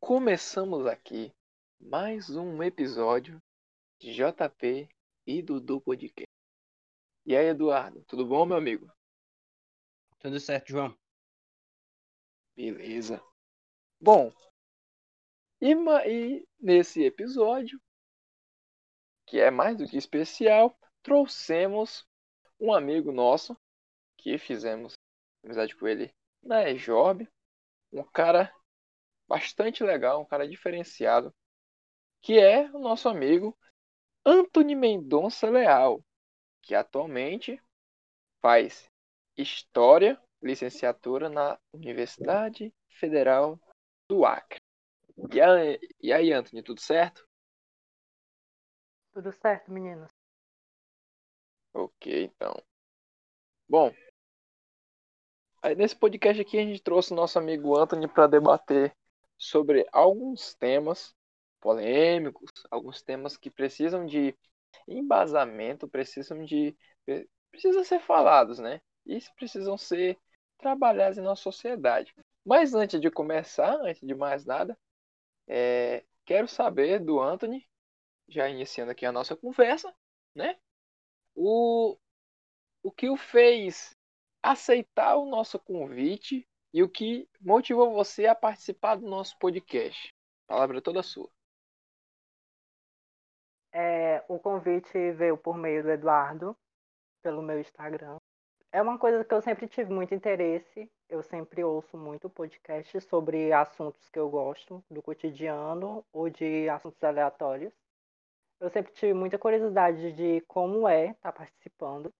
Começamos aqui mais um episódio de JP e Dudu Podcast. E aí, Eduardo, tudo bom, meu amigo? Tudo certo, João? Beleza. Bom, e, e nesse episódio, que é mais do que especial, trouxemos um amigo nosso que fizemos amizade com ele na EJOB, um cara bastante legal, um cara diferenciado, que é o nosso amigo Anthony Mendonça Leal, que atualmente faz História, licenciatura na Universidade Federal do Acre. E aí, e aí, Anthony, tudo certo? Tudo certo, meninos. Ok, então. Bom, aí nesse podcast aqui a gente trouxe o nosso amigo Anthony para debater sobre alguns temas polêmicos, alguns temas que precisam de embasamento, precisam de precisam ser falados, né? E precisam ser trabalhados em nossa sociedade. Mas antes de começar, antes de mais nada, é, quero saber do Anthony, já iniciando aqui a nossa conversa, né? O, o que o fez aceitar o nosso convite e o que motivou você a participar do nosso podcast? Palavra é toda sua. É, o convite veio por meio do Eduardo, pelo meu Instagram. É uma coisa que eu sempre tive muito interesse. Eu sempre ouço muito podcast sobre assuntos que eu gosto, do cotidiano ou de assuntos aleatórios. Eu sempre tive muita curiosidade de como é estar tá participando.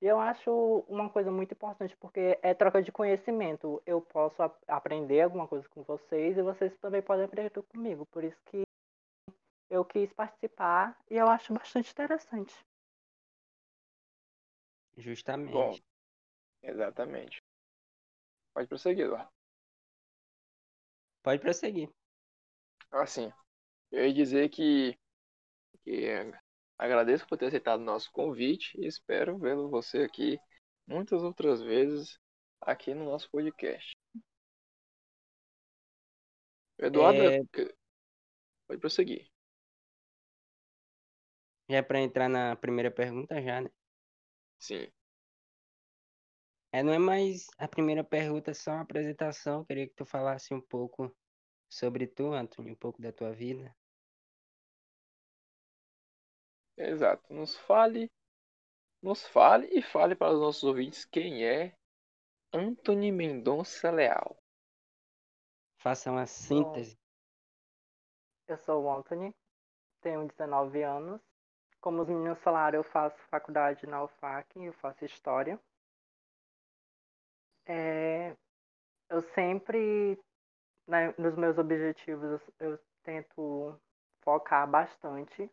E eu acho uma coisa muito importante, porque é troca de conhecimento. Eu posso aprender alguma coisa com vocês e vocês também podem aprender comigo. Por isso que eu quis participar e eu acho bastante interessante. Justamente. Bom, exatamente. Pode prosseguir, Eduardo. Pode prosseguir. Assim, eu ia dizer que, que Agradeço por ter aceitado o nosso convite e espero vê-lo você aqui muitas outras vezes aqui no nosso podcast. Eduardo, é... pode prosseguir. Já é para entrar na primeira pergunta já, né? Sim. É, não é mais a primeira pergunta, é só uma apresentação. queria que tu falasse um pouco sobre tu, Antônio, um pouco da tua vida. Exato. Nos fale, nos fale e fale para os nossos ouvintes quem é Anthony Mendonça Leal. Faça uma síntese. Eu sou o Anthony, tenho 19 anos. Como os meninos falaram, eu faço faculdade na UFAC, eu faço História. É, eu sempre, né, nos meus objetivos, eu, eu tento focar bastante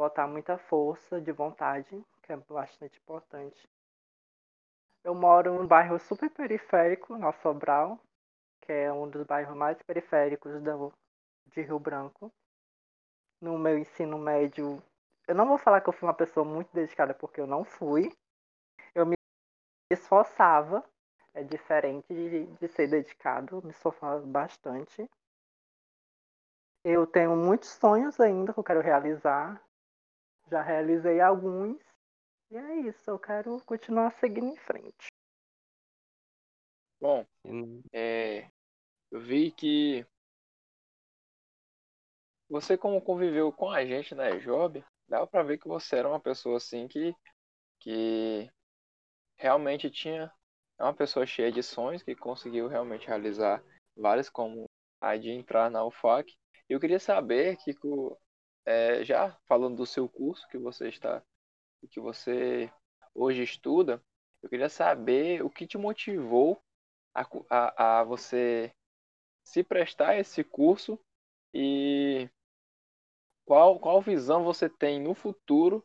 botar muita força de vontade, que é bastante importante. Eu moro num bairro super periférico, na Sobral, que é um dos bairros mais periféricos do, de Rio Branco. No meu ensino médio, eu não vou falar que eu fui uma pessoa muito dedicada, porque eu não fui. Eu me esforçava, é diferente de, de ser dedicado, me esforçava bastante. Eu tenho muitos sonhos ainda que eu quero realizar. Já realizei alguns. E é isso, eu quero continuar seguindo em frente. Bom, é, eu vi que você como conviveu com a gente na Job, dava para ver que você era uma pessoa assim que que realmente tinha é uma pessoa cheia de sonhos que conseguiu realmente realizar várias como a de entrar na UFAC. Eu queria saber que é, já falando do seu curso que você está, que você hoje estuda, eu queria saber o que te motivou a, a, a você se prestar a esse curso e qual, qual visão você tem no futuro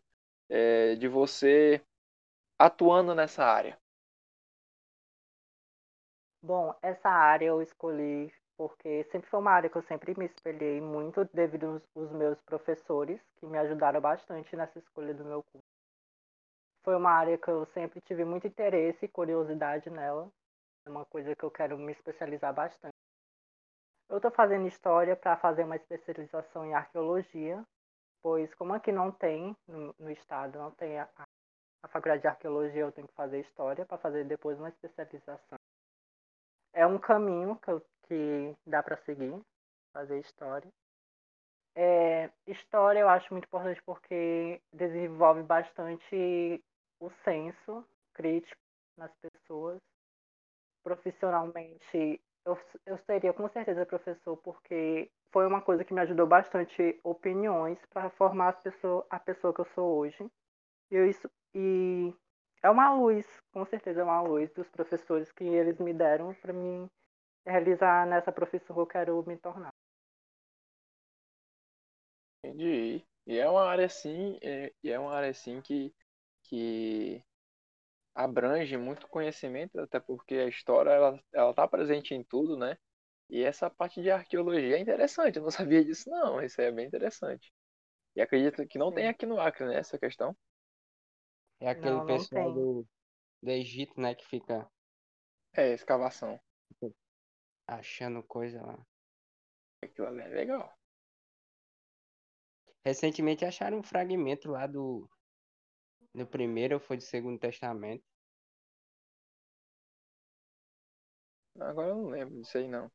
é, de você atuando nessa área? Bom, essa área eu escolhi porque sempre foi uma área que eu sempre me espelhei muito devido aos meus professores, que me ajudaram bastante nessa escolha do meu curso. Foi uma área que eu sempre tive muito interesse e curiosidade nela, é uma coisa que eu quero me especializar bastante. Eu estou fazendo história para fazer uma especialização em arqueologia, pois como aqui não tem, no, no estado, não tem a, a faculdade de arqueologia, eu tenho que fazer história para fazer depois uma especialização. É um caminho que, eu, que dá para seguir, fazer história. É, história eu acho muito importante porque desenvolve bastante o senso crítico nas pessoas. Profissionalmente, eu, eu seria com certeza professor porque foi uma coisa que me ajudou bastante opiniões para formar a pessoa, a pessoa que eu sou hoje. Eu, isso, e é uma luz, com certeza é uma luz dos professores que eles me deram para me realizar nessa profissão que eu quero me tornar. Entendi. E é uma área assim, é, e é uma área assim que, que abrange muito conhecimento, até porque a história ela, ela tá presente em tudo, né? E essa parte de arqueologia é interessante, eu não sabia disso não, isso é bem interessante. E acredito que não Sim. tem aqui no Acre, né, essa questão. É aquele Não, não pessoal tem. do, do Egito, né, que fica É, escavação. achando coisa lá. Aquilo ali é legal. Recentemente acharam um fragmento lá do. Do primeiro ou foi do segundo testamento. Agora eu não lembro disso aí não.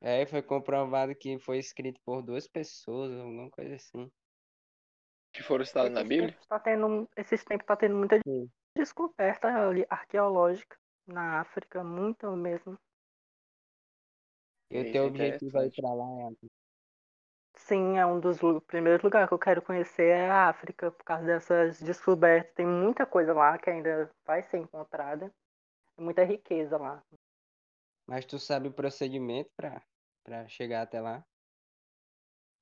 É, foi comprovado que foi escrito por duas pessoas, alguma coisa assim. Que foram citados na Esses Bíblia? tempos tá tendo, esses tempos tá tendo muita Sim. descoberta ali arqueológica na África, muito mesmo. E o Isso teu é objetivo é ir interessante. pra lá, Anthony? Sim, é um dos primeiros lugares que eu quero conhecer é a África, por causa dessas descobertas. Tem muita coisa lá que ainda vai ser encontrada. Muita riqueza lá. Mas tu sabe o procedimento pra chegar até lá?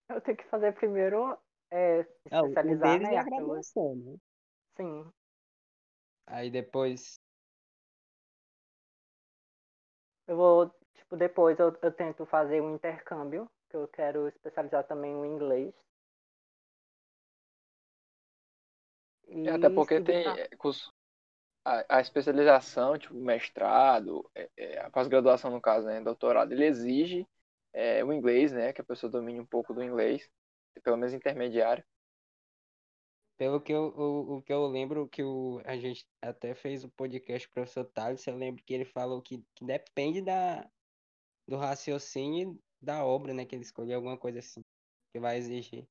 Eu tenho que fazer primeiro é, Ah, o- o especializar deles né, em é a graduação, né? Sim. Aí depois. Eu vou, tipo, depois eu, eu tento fazer um intercâmbio, que eu quero especializar também no inglês. E até porque tem é, cus- a, a especialização, tipo mestrado, é, é, a pós-graduação no caso, né, doutorado, ele exige é, o inglês, né, que a pessoa domine um pouco do inglês, pelo menos intermediário. Pelo que eu, o, o que eu lembro, que o, a gente até fez o podcast com o professor Thales, eu lembro que ele falou que, que depende da, do raciocínio da obra, né? Que ele escolheu alguma coisa assim, que vai exigir.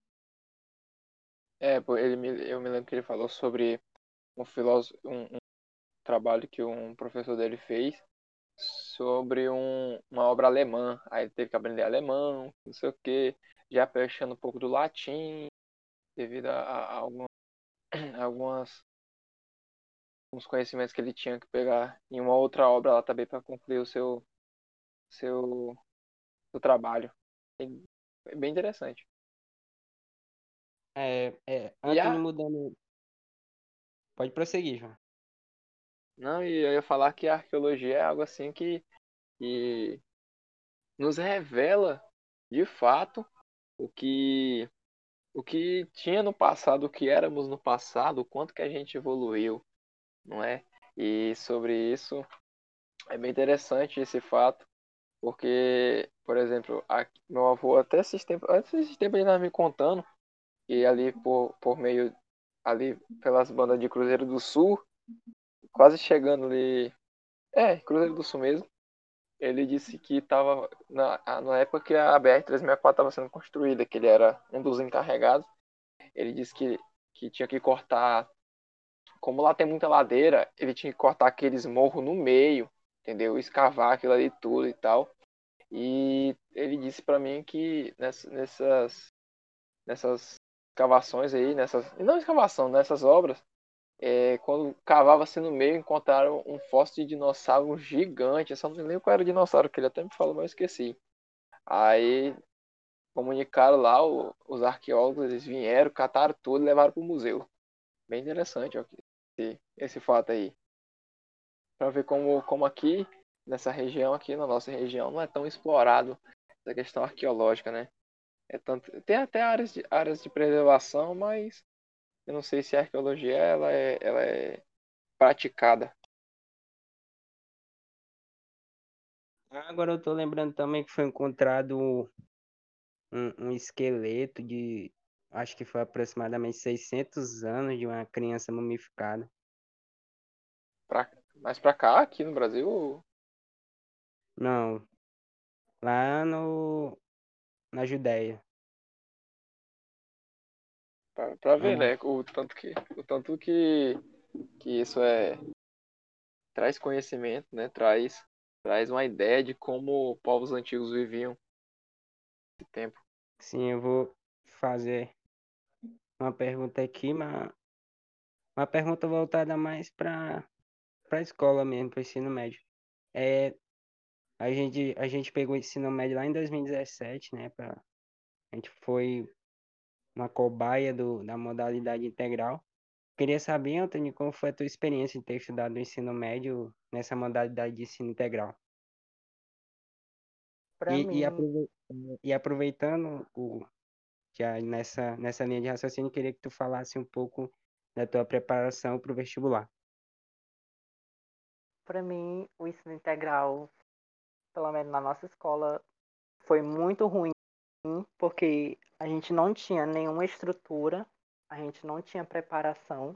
É, ele me, eu me lembro que ele falou sobre um filósofo, um, um trabalho que um professor dele fez sobre um, uma obra alemã. Aí ele teve que aprender alemão, não sei o quê, já fechando um pouco do latim, devido a, a, a alguma- algumas alguns conhecimentos que ele tinha que pegar em uma outra obra lá também para concluir o seu seu, seu trabalho. É bem interessante. É, é, Anthony a- mudando. Pode prosseguir, João. Não, e eu ia falar que a arqueologia é algo assim que, que nos revela de fato o que o que tinha no passado, o que éramos no passado, o quanto que a gente evoluiu, não é? E sobre isso é bem interessante esse fato, porque, por exemplo, a- meu avô até esses tempos, antes desses tempos ele estava me contando que ali por, por meio ali pelas bandas de Cruzeiro do Sul, quase chegando ali, é, Cruzeiro do Sul mesmo, ele disse que estava na, na época que a BR-364 estava sendo construída, que ele era um dos encarregados, ele disse que, que tinha que cortar, como lá tem muita ladeira, ele tinha que cortar aqueles morros no meio, entendeu? Escavar aquilo ali tudo e tal. E ele disse para mim que ness- nessas, nessas escavações aí, nessas, não escavação, nessas obras, é, quando cavava-se no meio, encontraram um fóssil de dinossauro gigante. Eu só não lembro qual era o dinossauro, que ele até me falou, mas eu esqueci. Aí comunicaram lá, o- os arqueólogos, eles vieram, cataram tudo e levaram para o museu. Bem interessante ó, esse, esse fato aí. Para ver como, como aqui, nessa região, aqui na nossa região, não é tão explorado essa questão arqueológica, né? É tanto, tem até áreas de, áreas de preservação, mas eu não sei se a arqueologia ela é, ela é praticada. Agora eu tô lembrando também que foi encontrado um, um esqueleto de, acho que foi aproximadamente 600 anos de uma criança mumificada. Pra, mas pra cá, aqui no Brasil, Não, lá no, na Judéia. Pra, pra ver, Uhum. né? O tanto que, o tanto que, que isso é traz conhecimento, né? Traz, traz uma ideia de como povos antigos viviam esse tempo. Sim, eu vou fazer uma pergunta aqui, mas uma pergunta voltada mais para para escola mesmo, para ensino médio. É, a gente a gente pegou o ensino médio lá em 2017, né? Pra, a gente foi uma cobaia do, da modalidade integral. Queria saber, Antônio, como foi a tua experiência de ter estudado no ensino médio nessa modalidade de ensino integral? Pra E, mim, e, aprove- aproveitando o, já nessa, nessa linha de raciocínio, queria que tu falasse um pouco da tua preparação para o vestibular. pra mim, o ensino integral, pelo menos na nossa escola, foi muito ruim, porque a gente não tinha nenhuma estrutura, a gente não tinha preparação.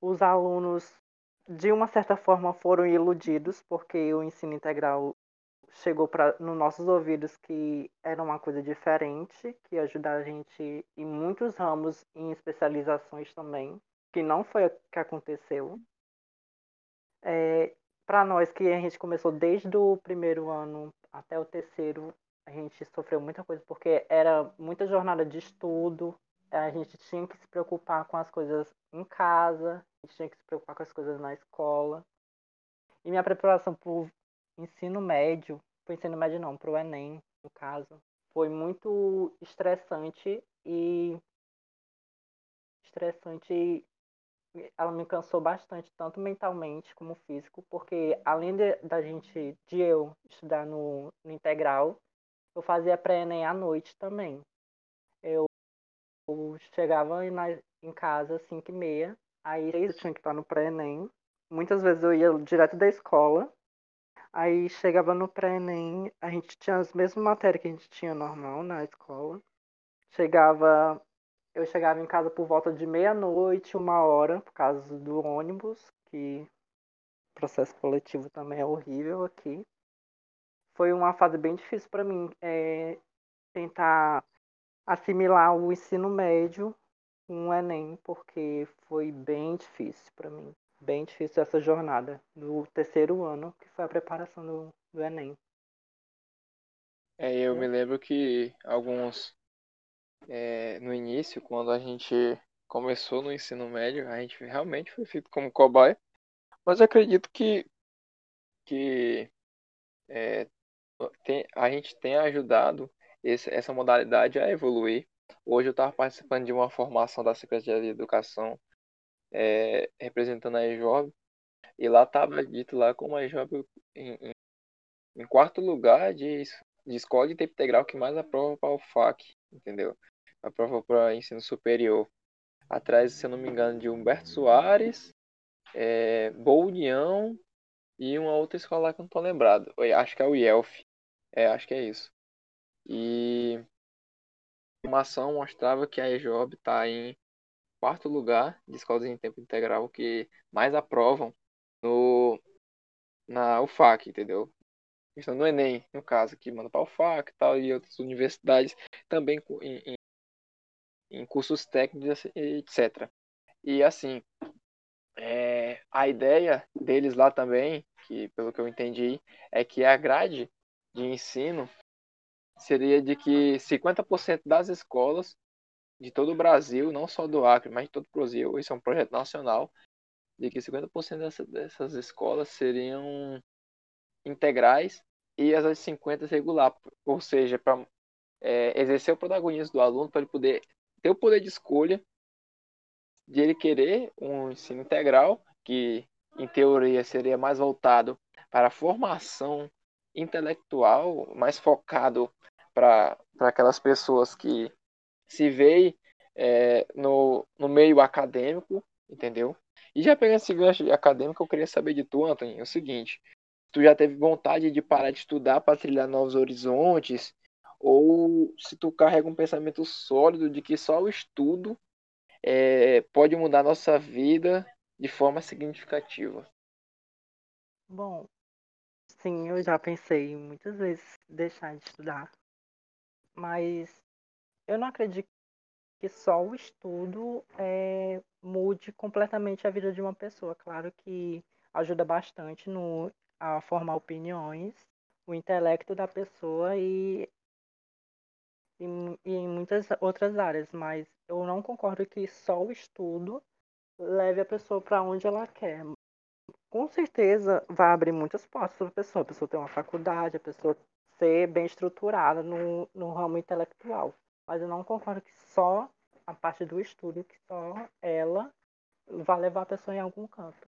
Os alunos, de uma certa forma, foram iludidos, porque o ensino integral chegou para nos nossos ouvidos que era uma coisa diferente, que ia ajudar a gente em muitos ramos, em especializações também, que não foi o que aconteceu. É, para nós que a gente começou desde o primeiro ano até o terceiro, a gente sofreu muita coisa porque era muita jornada de estudo, a gente tinha que se preocupar com as coisas em casa, a gente tinha que se preocupar com as coisas na escola. E minha preparação para o ensino médio, para o ensino médio não, para o Enem, no caso, foi muito estressante e estressante ela me cansou bastante, tanto mentalmente como físico, porque além de, da gente, de eu estudar no, no integral, eu fazia pré-ENEM à noite também. Eu, eu chegava em, na, em casa às 5 e meia, aí eu tinha que estar no pré-ENEM. Muitas vezes eu ia direto da escola, aí chegava no pré-ENEM, a gente tinha as mesmas matérias que a gente tinha normal na escola. Chegava eu chegava em casa por volta de meia-noite, uma hora, por causa do ônibus, que o processo coletivo também é horrível aqui. Foi uma fase bem difícil para mim é, tentar assimilar o ensino médio com o Enem, porque foi bem difícil para mim. Bem difícil essa jornada do terceiro ano, que foi a preparação do, do Enem. É, eu me lembro que alguns é, no início, quando a gente começou no ensino médio, a gente realmente foi feito como cobaia. Mas acredito que, que é, tem, a gente tem ajudado esse, essa modalidade a evoluir. Hoje eu estava participando de uma formação da Secretaria de Educação é, representando a EJOB. E lá estava dito lá como a EJOB em, em, em quarto lugar de, de escola de tempo integral que mais aprova para o FAC, entendeu? Aprova para ensino superior. Atrás, se eu não me engano, de Humberto Soares, é, Boa União e uma outra escola lá que eu não tô lembrado. Acho que é o IELF. É, acho que é isso. E a informação mostrava que a EJOB está em quarto lugar de escolas em tempo integral que mais aprovam no na UFAC, entendeu? Questão do Enem, no caso, que manda para UFAC e tal, e outras universidades também em, em, em cursos técnicos, etc. E assim, é, a ideia deles lá também, que pelo que eu entendi, é que a grade de ensino seria de que 50% das escolas de todo o Brasil, não só do Acre, mas de todo o Brasil, isso é um projeto nacional, de que 50% dessa, dessas escolas seriam integrais e as outras 50% regular, ou seja, para é, exercer o protagonismo do aluno, para ele poder ter o poder de escolha de ele querer um ensino integral, que em teoria seria mais voltado para a formação intelectual, mais focado para aquelas pessoas que se veem é, no, no meio acadêmico, entendeu? E já pegando esse gancho acadêmico, eu queria saber de tu, Anthony, é o seguinte. tu já teve vontade de parar de estudar para trilhar novos horizontes, ou se tu carrega um pensamento sólido de que só o estudo é, pode mudar nossa vida de forma significativa. Bom, sim, eu já pensei muitas vezes deixar de estudar, mas eu não acredito que só o estudo é, mude completamente a vida de uma pessoa. Claro que ajuda bastante no, a formar opiniões, o intelecto da pessoa e, e, e em muitas outras áreas, mas eu não concordo que só o estudo leve a pessoa para onde ela quer. Com certeza vai abrir muitas portas para a pessoa, a pessoa ter uma faculdade, a pessoa ser bem estruturada no, no ramo intelectual. Mas eu não concordo que só a parte do estudo, que só ela vai levar a pessoa em algum canto.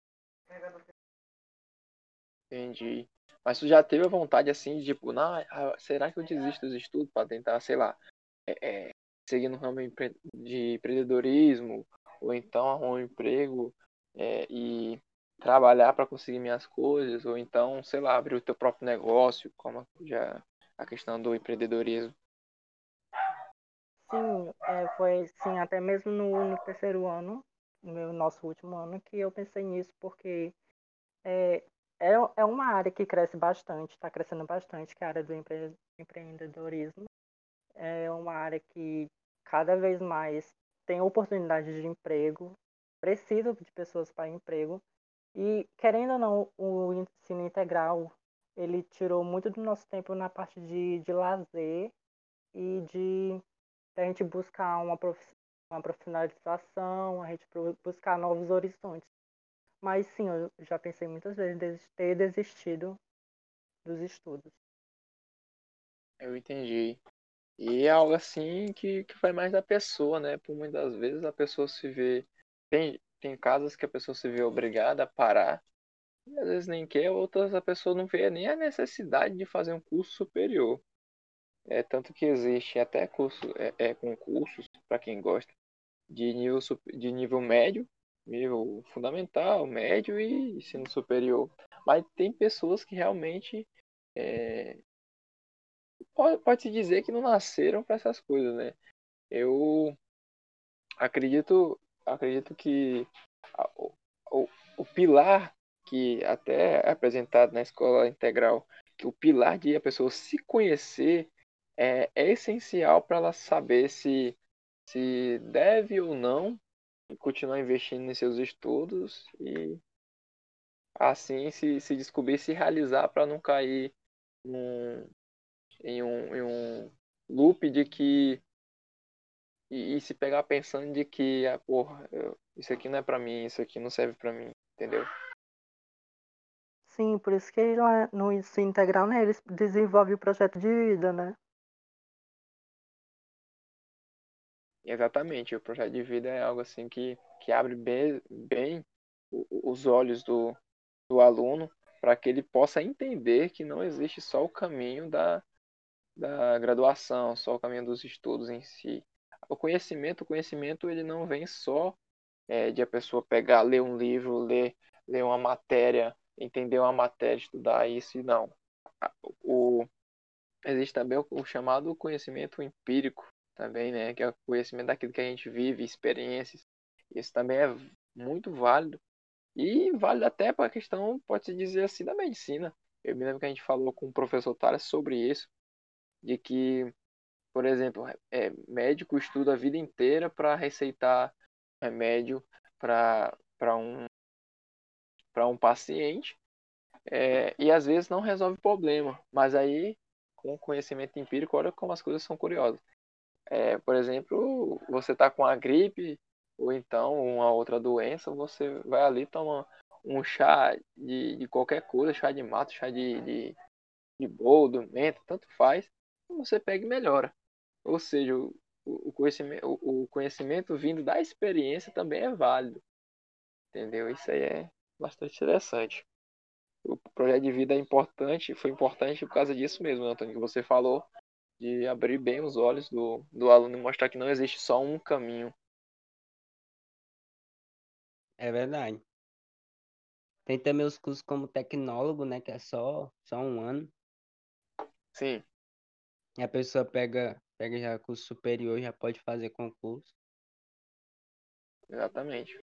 Entendi. Mas tu já teve a vontade assim de tipo, não, ah, será que eu desisto dos estudos para tentar, sei lá, é, é, seguir no ramo de empreendedorismo, ou então arrumar um emprego é, e trabalhar para conseguir minhas coisas, ou então, sei lá, abrir o teu próprio negócio, como já a questão do empreendedorismo. Sim, é, foi sim, até mesmo no, no terceiro ano, no nosso último ano, que eu pensei nisso, porque é, é, é uma área que cresce bastante, está crescendo bastante, que é a área do empre, empreendedorismo. É uma área que cada vez mais tem oportunidade de emprego, precisa de pessoas para emprego. E, querendo ou não, o ensino integral, ele tirou muito do nosso tempo na parte de, de lazer e de a gente buscar uma, prof, uma profissionalização, a gente buscar novos horizontes. Mas sim, eu já pensei muitas vezes em ter desistido dos estudos. Eu entendi. E é algo assim que, que vai mais da pessoa, né? Por muitas vezes a pessoa se vê. Tem, tem casos que a pessoa se vê obrigada a parar, e às vezes nem quer, outras a pessoa não vê nem a necessidade de fazer um curso superior. É tanto que existe até curso, é, é concursos para quem gosta de nível, de nível médio nível fundamental, médio e ensino superior. Mas tem pessoas que realmente é, pode, se dizer que não nasceram para essas coisas, né? Eu acredito, acredito que o, o, o pilar que até é apresentado na escola integral, que o pilar de a pessoa se conhecer é, é essencial para ela saber se, se deve ou não continuar investindo em seus estudos e assim se, se descobrir se realizar para não cair num, em, um, em um loop de que e, e se pegar pensando de que ah, porra, eu, isso aqui não é para mim, isso aqui não serve para mim, entendeu? Sim, por isso que lá no ensino integral, né, eles desenvolvem o projeto de vida, né? Exatamente, o projeto de vida é algo assim que, que abre bem, bem os olhos do, do aluno para que ele possa entender que não existe só o caminho da, da graduação, só o caminho dos estudos em si. O conhecimento, o conhecimento ele não vem só é, de a pessoa pegar, ler um livro, ler, ler uma matéria, entender uma matéria, estudar isso não. O, existe também o, o chamado conhecimento empírico, também, né? Que é o conhecimento daquilo que a gente vive, experiências. Isso também é muito válido. E válido até para a questão, pode-se dizer assim, da medicina. Eu me lembro que a gente falou com o professor Tales sobre isso, de que, por exemplo, é, médico estuda a vida inteira para receitar remédio para um, para um paciente é, e às vezes não resolve o problema. Mas aí, com conhecimento empírico, olha como as coisas são curiosas. É, por exemplo, você está com a gripe ou então uma outra doença, você vai ali tomar um chá de, de qualquer coisa, chá de mato, chá de, de, de boldo, menta, tanto faz, você pega e melhora. Ou seja, o, o, conhecimento, o, conhecimento vindo da experiência também é válido. Entendeu? Isso aí é bastante interessante. O projeto de vida é importante, foi importante por causa disso mesmo, Antônio, que você falou de abrir bem os olhos do, do aluno e mostrar que não existe só um caminho. É verdade. Tem também os cursos como tecnólogo, né? Que é só, só um ano. Sim. E a pessoa pega, pega já curso superior, já pode fazer concurso. Exatamente.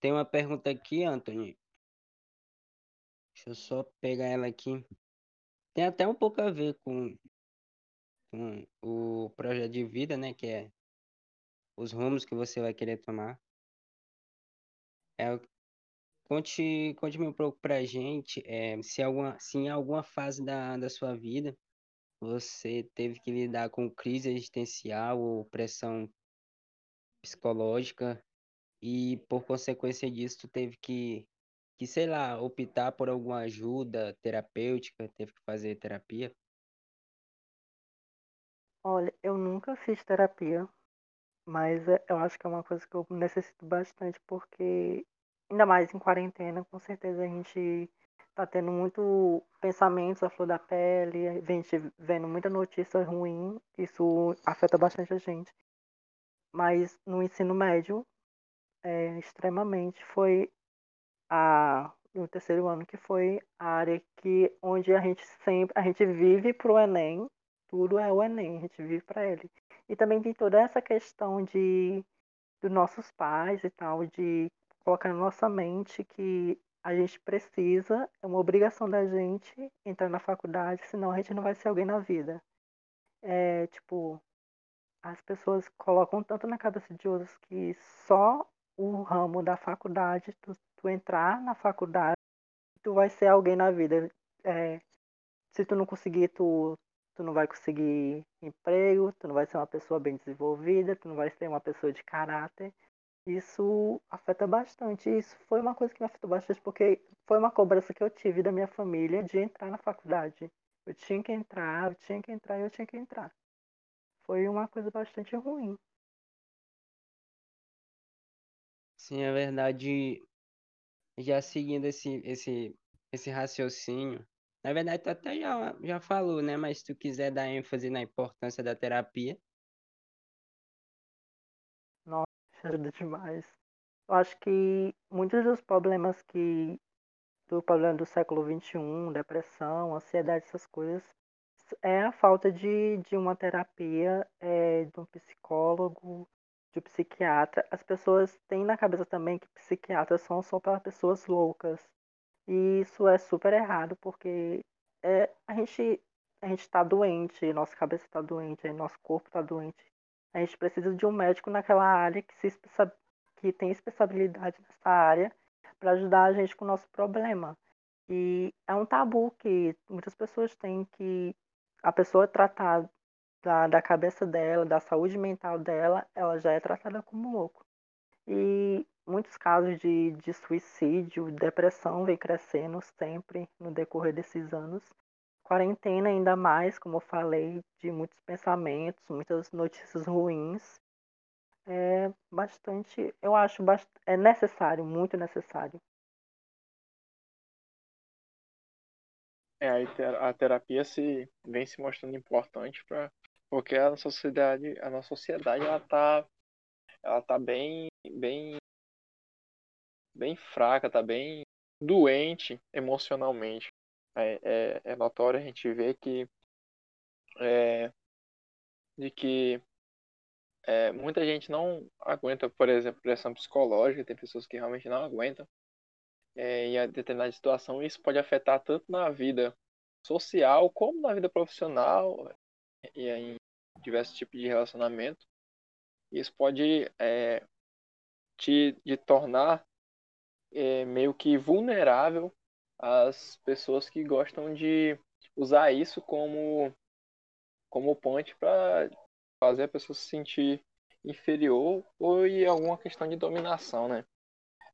Tem uma pergunta aqui, Anthony. Deixa eu só pegar ela aqui. Tem até um pouco a ver com, com o projeto de vida, né? Que é os rumos que você vai querer tomar. É, conte, conte um pouco pra gente é, se, alguma, se em alguma fase da, da sua vida você teve que lidar com crise existencial ou pressão psicológica e por consequência disso teve que, que sei lá, optar por alguma ajuda terapêutica, teve que fazer terapia? Olha, eu nunca fiz terapia, mas é- eu acho que é uma coisa que eu necessito bastante, porque ainda mais em quarentena, com certeza a gente tá tendo muito pensamentos à flor da pele, a gente vendo muita notícia ruim, isso afeta bastante a gente. Mas no ensino médio, é, extremamente, foi a no terceiro ano que foi a área que onde a gente sempre a gente vive pro Enem, tudo é o Enem, a gente vive para ele. E também tem toda essa questão de dos nossos pais e tal, de colocar na nossa mente que a gente precisa, é uma obrigação da gente entrar na faculdade, senão a gente não vai ser alguém na vida. É, tipo, as pessoas colocam tanto na cabeça de outros que só o ramo da faculdade, tu, tu entrar na faculdade, tu vai ser alguém na vida. É, se tu não conseguir, tu, tu não vai conseguir emprego, tu não vai ser uma pessoa bem desenvolvida, tu não vai ser uma pessoa de caráter. Isso afeta bastante. Isso foi uma coisa que me afetou bastante, porque foi uma cobrança que eu tive da minha família de entrar na faculdade. Eu tinha que entrar, eu tinha que entrar eu tinha que entrar. Foi uma coisa bastante ruim. Sim, é verdade. Já seguindo esse, esse, esse raciocínio, na verdade tu até já, já falou, né? Mas se tu quiser dar ênfase na importância da terapia, ajuda demais. Eu acho que muitos dos problemas que do problema do século XXI, depressão, ansiedade, essas coisas, é a falta de, de uma terapia, é, de um psicólogo, de um psiquiatra. As pessoas têm na cabeça também que psiquiatras são só para pessoas loucas. E isso é super errado, porque é, a gente a gente está doente, nossa cabeça está doente, nosso corpo está doente. A gente precisa de um médico naquela área que, se, que tem especialidade nessa área para ajudar a gente com o nosso problema. E é um tabu que muitas pessoas têm que a pessoa tratar da, da cabeça dela, da saúde mental dela, ela já é tratada como louco. E muitos casos de, de suicídio, depressão vem crescendo sempre no decorrer desses anos. Quarentena ainda mais, como eu falei, de muitos pensamentos, muitas notícias ruins. É bastante, eu acho, é necessário, muito necessário. É, a terapia se vem se mostrando importante para porque a sociedade, a nossa sociedade ela tá ela tá bem bem bem fraca, tá bem doente emocionalmente. É, é, é notório a gente ver que é, de que é, muita gente não aguenta, por exemplo, pressão psicológica, tem pessoas que realmente não aguentam é, em determinada situação, isso pode afetar tanto na vida social como na vida profissional e em diversos tipos de relacionamento. Isso pode é, te, te tornar é, meio que vulnerável às pessoas que gostam de usar isso como como ponte para fazer a pessoa se sentir inferior ou em alguma questão de dominação, né?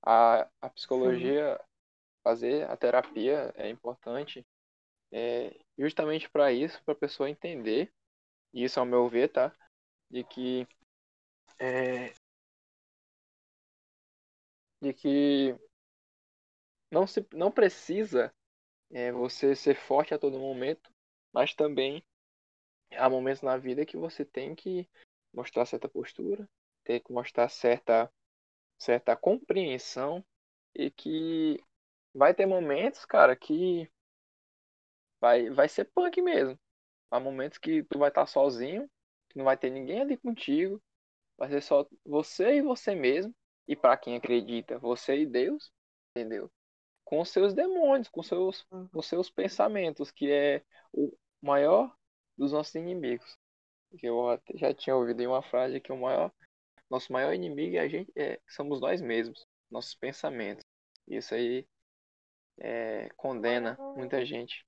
A, a psicologia, fazer a terapia é importante é, justamente para isso, para a pessoa entender, e isso ao meu ver, tá? De que é, de que não se não precisa é, você ser forte a todo momento, mas também há momentos na vida que você tem que mostrar certa postura, tem que mostrar certa certa compreensão e que vai ter momentos, cara, que vai, vai ser punk mesmo. Há momentos que tu vai estar sozinho, que não vai ter ninguém ali contigo, vai ser só você e você mesmo. E para quem acredita, você e Deus, entendeu? Com seus demônios, com seus, Uhum. com seus pensamentos, que é o maior dos nossos inimigos. Eu já tinha ouvido em uma frase que o maior, nosso maior inimigo é a gente, é, somos nós mesmos, nossos pensamentos. Isso aí é, condena muita gente.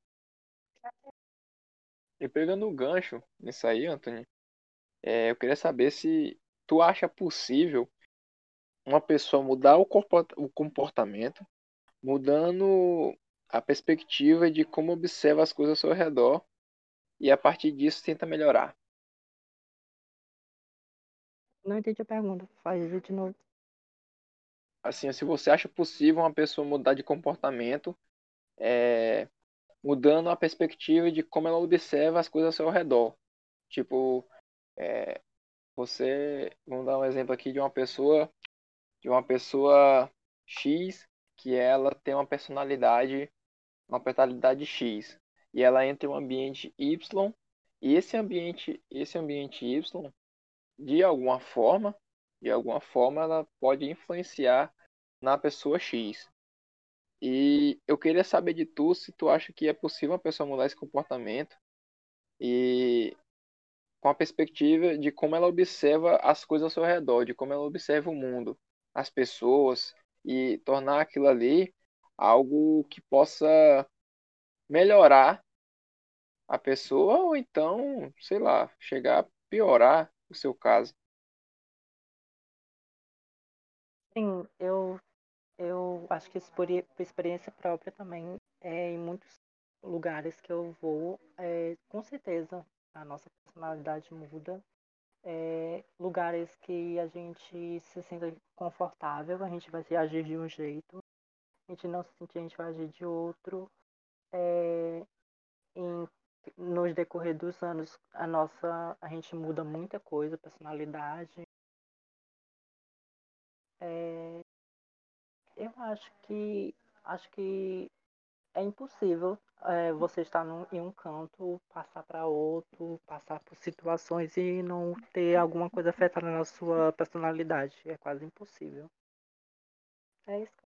E pegando o gancho nisso aí, Anthony, é, eu queria saber se tu acha possível uma pessoa mudar o comportamento, mudando a perspectiva de como observa as coisas ao seu redor e a partir disso tenta melhorar. Não entendi a pergunta. Faz de novo. Assim, se você acha possível uma pessoa mudar de comportamento, é, mudando a perspectiva de como ela observa as coisas ao seu redor. Tipo, é, você, vamos dar um exemplo aqui de uma pessoa, de uma pessoa X que ela tem uma personalidade, uma personalidade X, e ela entra em um ambiente Y, e esse ambiente, esse ambiente Y, de alguma forma, de alguma forma ela pode influenciar na pessoa X. E eu queria saber de tu se tu acha que é possível uma pessoa mudar esse comportamento e com a perspectiva de como ela observa as coisas ao seu redor, de como ela observa o mundo, as pessoas e tornar aquilo ali algo que possa melhorar a pessoa ou então, sei lá, chegar a piorar o seu caso. Sim, eu, eu acho que isso por, por experiência própria também, é, em muitos lugares que eu vou, é, com certeza a nossa personalidade muda. É, lugares que a gente se sente confortável, a gente vai se agir de um jeito, a gente não se sentir, a gente vai agir de outro. É, em, nos decorrer dos anos, a nossa, a gente muda muita coisa, personalidade. É, eu acho que acho que é impossível é, você estar num, em um canto, passar para outro, passar por situações e não ter alguma coisa afetada na sua personalidade. É quase impossível. É isso.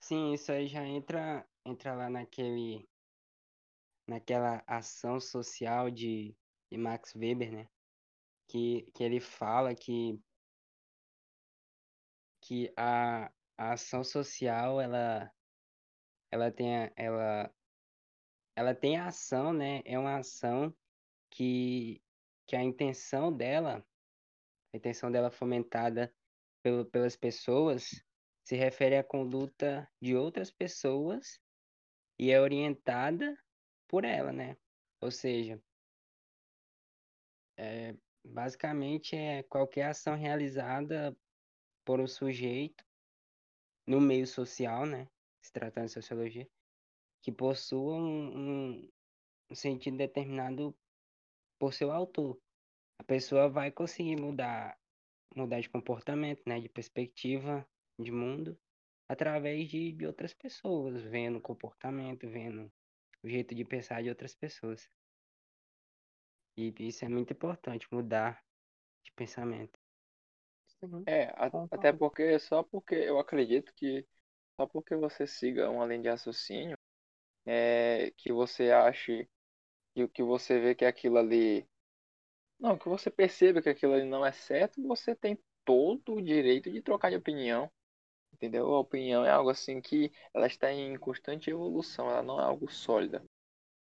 Sim, isso aí já entra, entra lá naquele, naquela ação social de, de Max Weber, né? Que, que ele fala que, que a, a ação social, ela, ela tem a, ela, ela tem a ação, né? É uma ação que, que a intenção dela, a intenção dela fomentada pelo, pelas pessoas, se refere à conduta de outras pessoas e é orientada por ela, né? Ou seja, é, basicamente é qualquer ação realizada por um sujeito no meio social, né? Se tratando de sociologia, que possua um, um, sentido determinado por seu autor. A pessoa vai conseguir mudar, mudar de comportamento, né? De perspectiva de mundo através de, de outras pessoas, vendo o comportamento, vendo o jeito de pensar de outras pessoas. E isso é muito importante, mudar de pensamento. É, a- até porque só porque eu acredito que só porque você siga uma linha de raciocínio, é, que você ache que que você vê que aquilo ali, não, que você perceba que aquilo ali não é certo, você tem todo o direito de trocar de opinião, entendeu? A opinião é algo assim que ela está em constante evolução, ela não é algo sólida.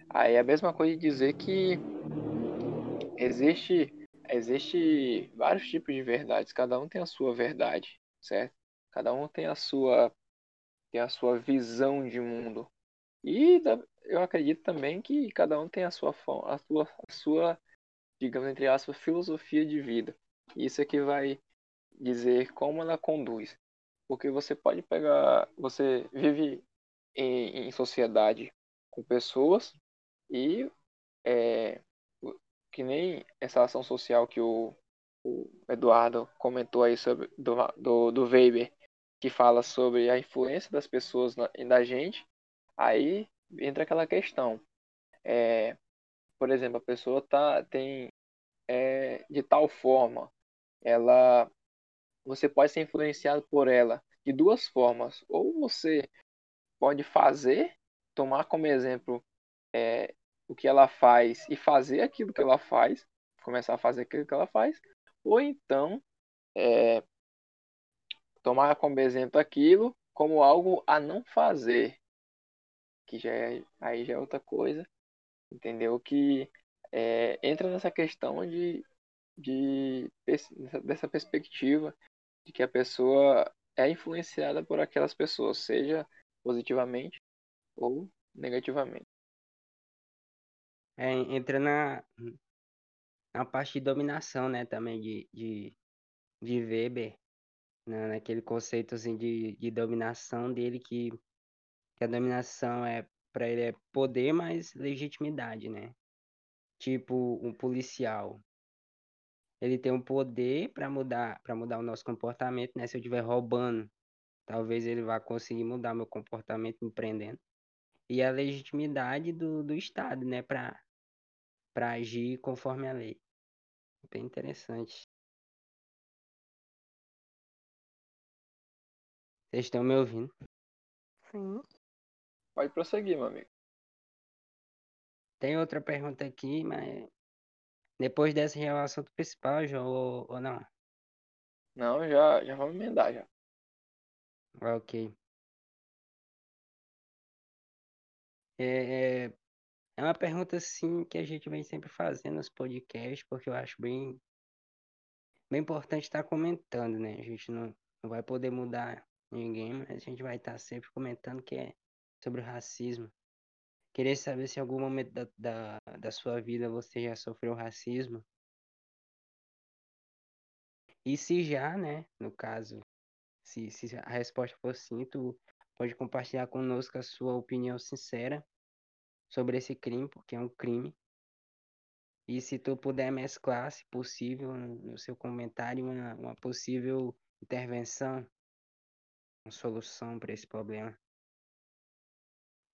Aí é a mesma coisa de dizer que existe existe vários tipos de verdades, cada um tem a sua verdade, certo? Cada um tem a sua tem a sua visão de mundo. E eu acredito também que cada um tem a sua a sua a sua, digamos entre aspas, filosofia de vida. Isso é que vai dizer como ela conduz. Porque você pode pegar, você vive em, em sociedade com pessoas e é, que nem essa ação social que o, o Eduardo comentou aí sobre do, do, do Weber. Que fala sobre a influência das pessoas na, da gente, aí entra aquela questão. É, por exemplo, a pessoa tá, tem é, de tal forma, ela, você pode ser influenciado por ela de duas formas. Ou você pode fazer, tomar como exemplo é, o que ela faz e fazer aquilo que ela faz, começar a fazer aquilo que ela faz, ou então é, tomar como exemplo aquilo como algo a não fazer, que já é, aí já é outra coisa, entendeu? Que é, entra nessa questão de, de dessa perspectiva de que a pessoa é influenciada por aquelas pessoas, seja positivamente ou negativamente. É, entra na, na parte de dominação, né, também de, de, de Weber, né, naquele conceito assim, de, de dominação dele, que, que a dominação é para ele é poder mais legitimidade, né? Tipo um policial. Ele tem um poder para mudar, para mudar o nosso comportamento, né? Se eu estiver roubando, talvez ele vá conseguir mudar meu comportamento empreendendo. E a legitimidade do, do Estado, né, para para agir conforme a lei. Bem interessante. Vocês estão me ouvindo? Sim. Pode prosseguir, meu amigo. Tem outra pergunta aqui, mas depois dessa já é o assunto principal, João, ou, ou não? Não, já, já vamos emendar já. Ok. É, é, é uma pergunta assim que a gente vem sempre fazendo nos podcasts, porque eu acho bem, bem importante estar comentando, né? A gente não, não vai poder mudar ninguém, mas a gente vai estar sempre comentando que é sobre racismo. Queria saber se em algum momento da, da, da sua vida você já sofreu racismo. E se já, né, no caso, se, se a resposta for sim, tu pode compartilhar conosco a sua opinião sincera sobre esse crime, porque é um crime. E se tu puder mesclar, se possível, no seu comentário, uma, uma possível intervenção, solução para esse problema.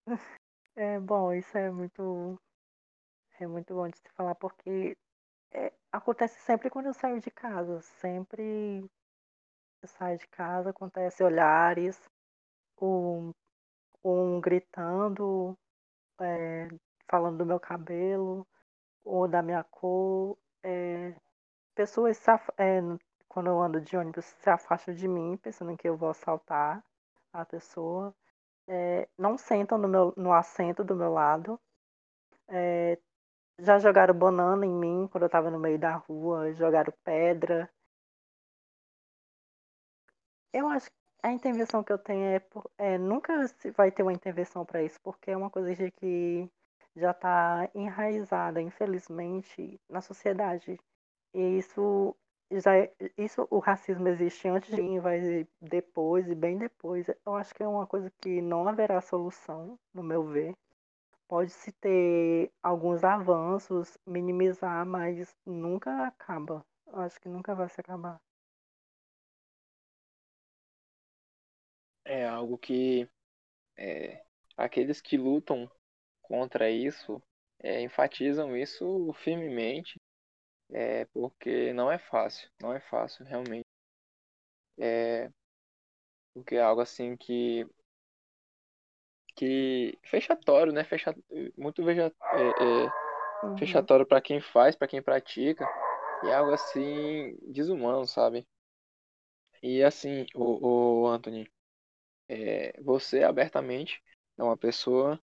É bom, isso é muito é muito bom de se falar porque é, acontece sempre quando eu saio de casa, sempre eu saio de casa, acontece olhares, um, um gritando, é, falando do meu cabelo ou da minha cor, é, pessoas é, quando eu ando de ônibus se afastam de mim pensando que eu vou assaltar a pessoa é, não sentam no, meu, no assento do meu lado. É, já jogaram banana em mim quando eu estava no meio da rua, jogaram pedra. Eu acho que a intervenção que eu tenho é, por, é nunca vai ter uma intervenção para isso, porque é uma coisa que já está enraizada, infelizmente, na sociedade. E isso já isso o racismo existe antes de mim, vai depois e bem depois. Eu acho que é uma coisa que não haverá solução, no meu ver. Pode-se ter alguns avanços, minimizar, mas nunca acaba. Eu acho que nunca vai se acabar. É algo que é, aqueles que lutam contra isso é, enfatizam isso firmemente é, porque não é fácil, não é fácil realmente. É, porque é algo assim que que fechatório, né? Fecha, muito veja, é, é, uhum. fechatório para quem faz, para quem pratica, e é algo assim desumano, sabe? E assim, o, o Anthony, é, você abertamente é uma pessoa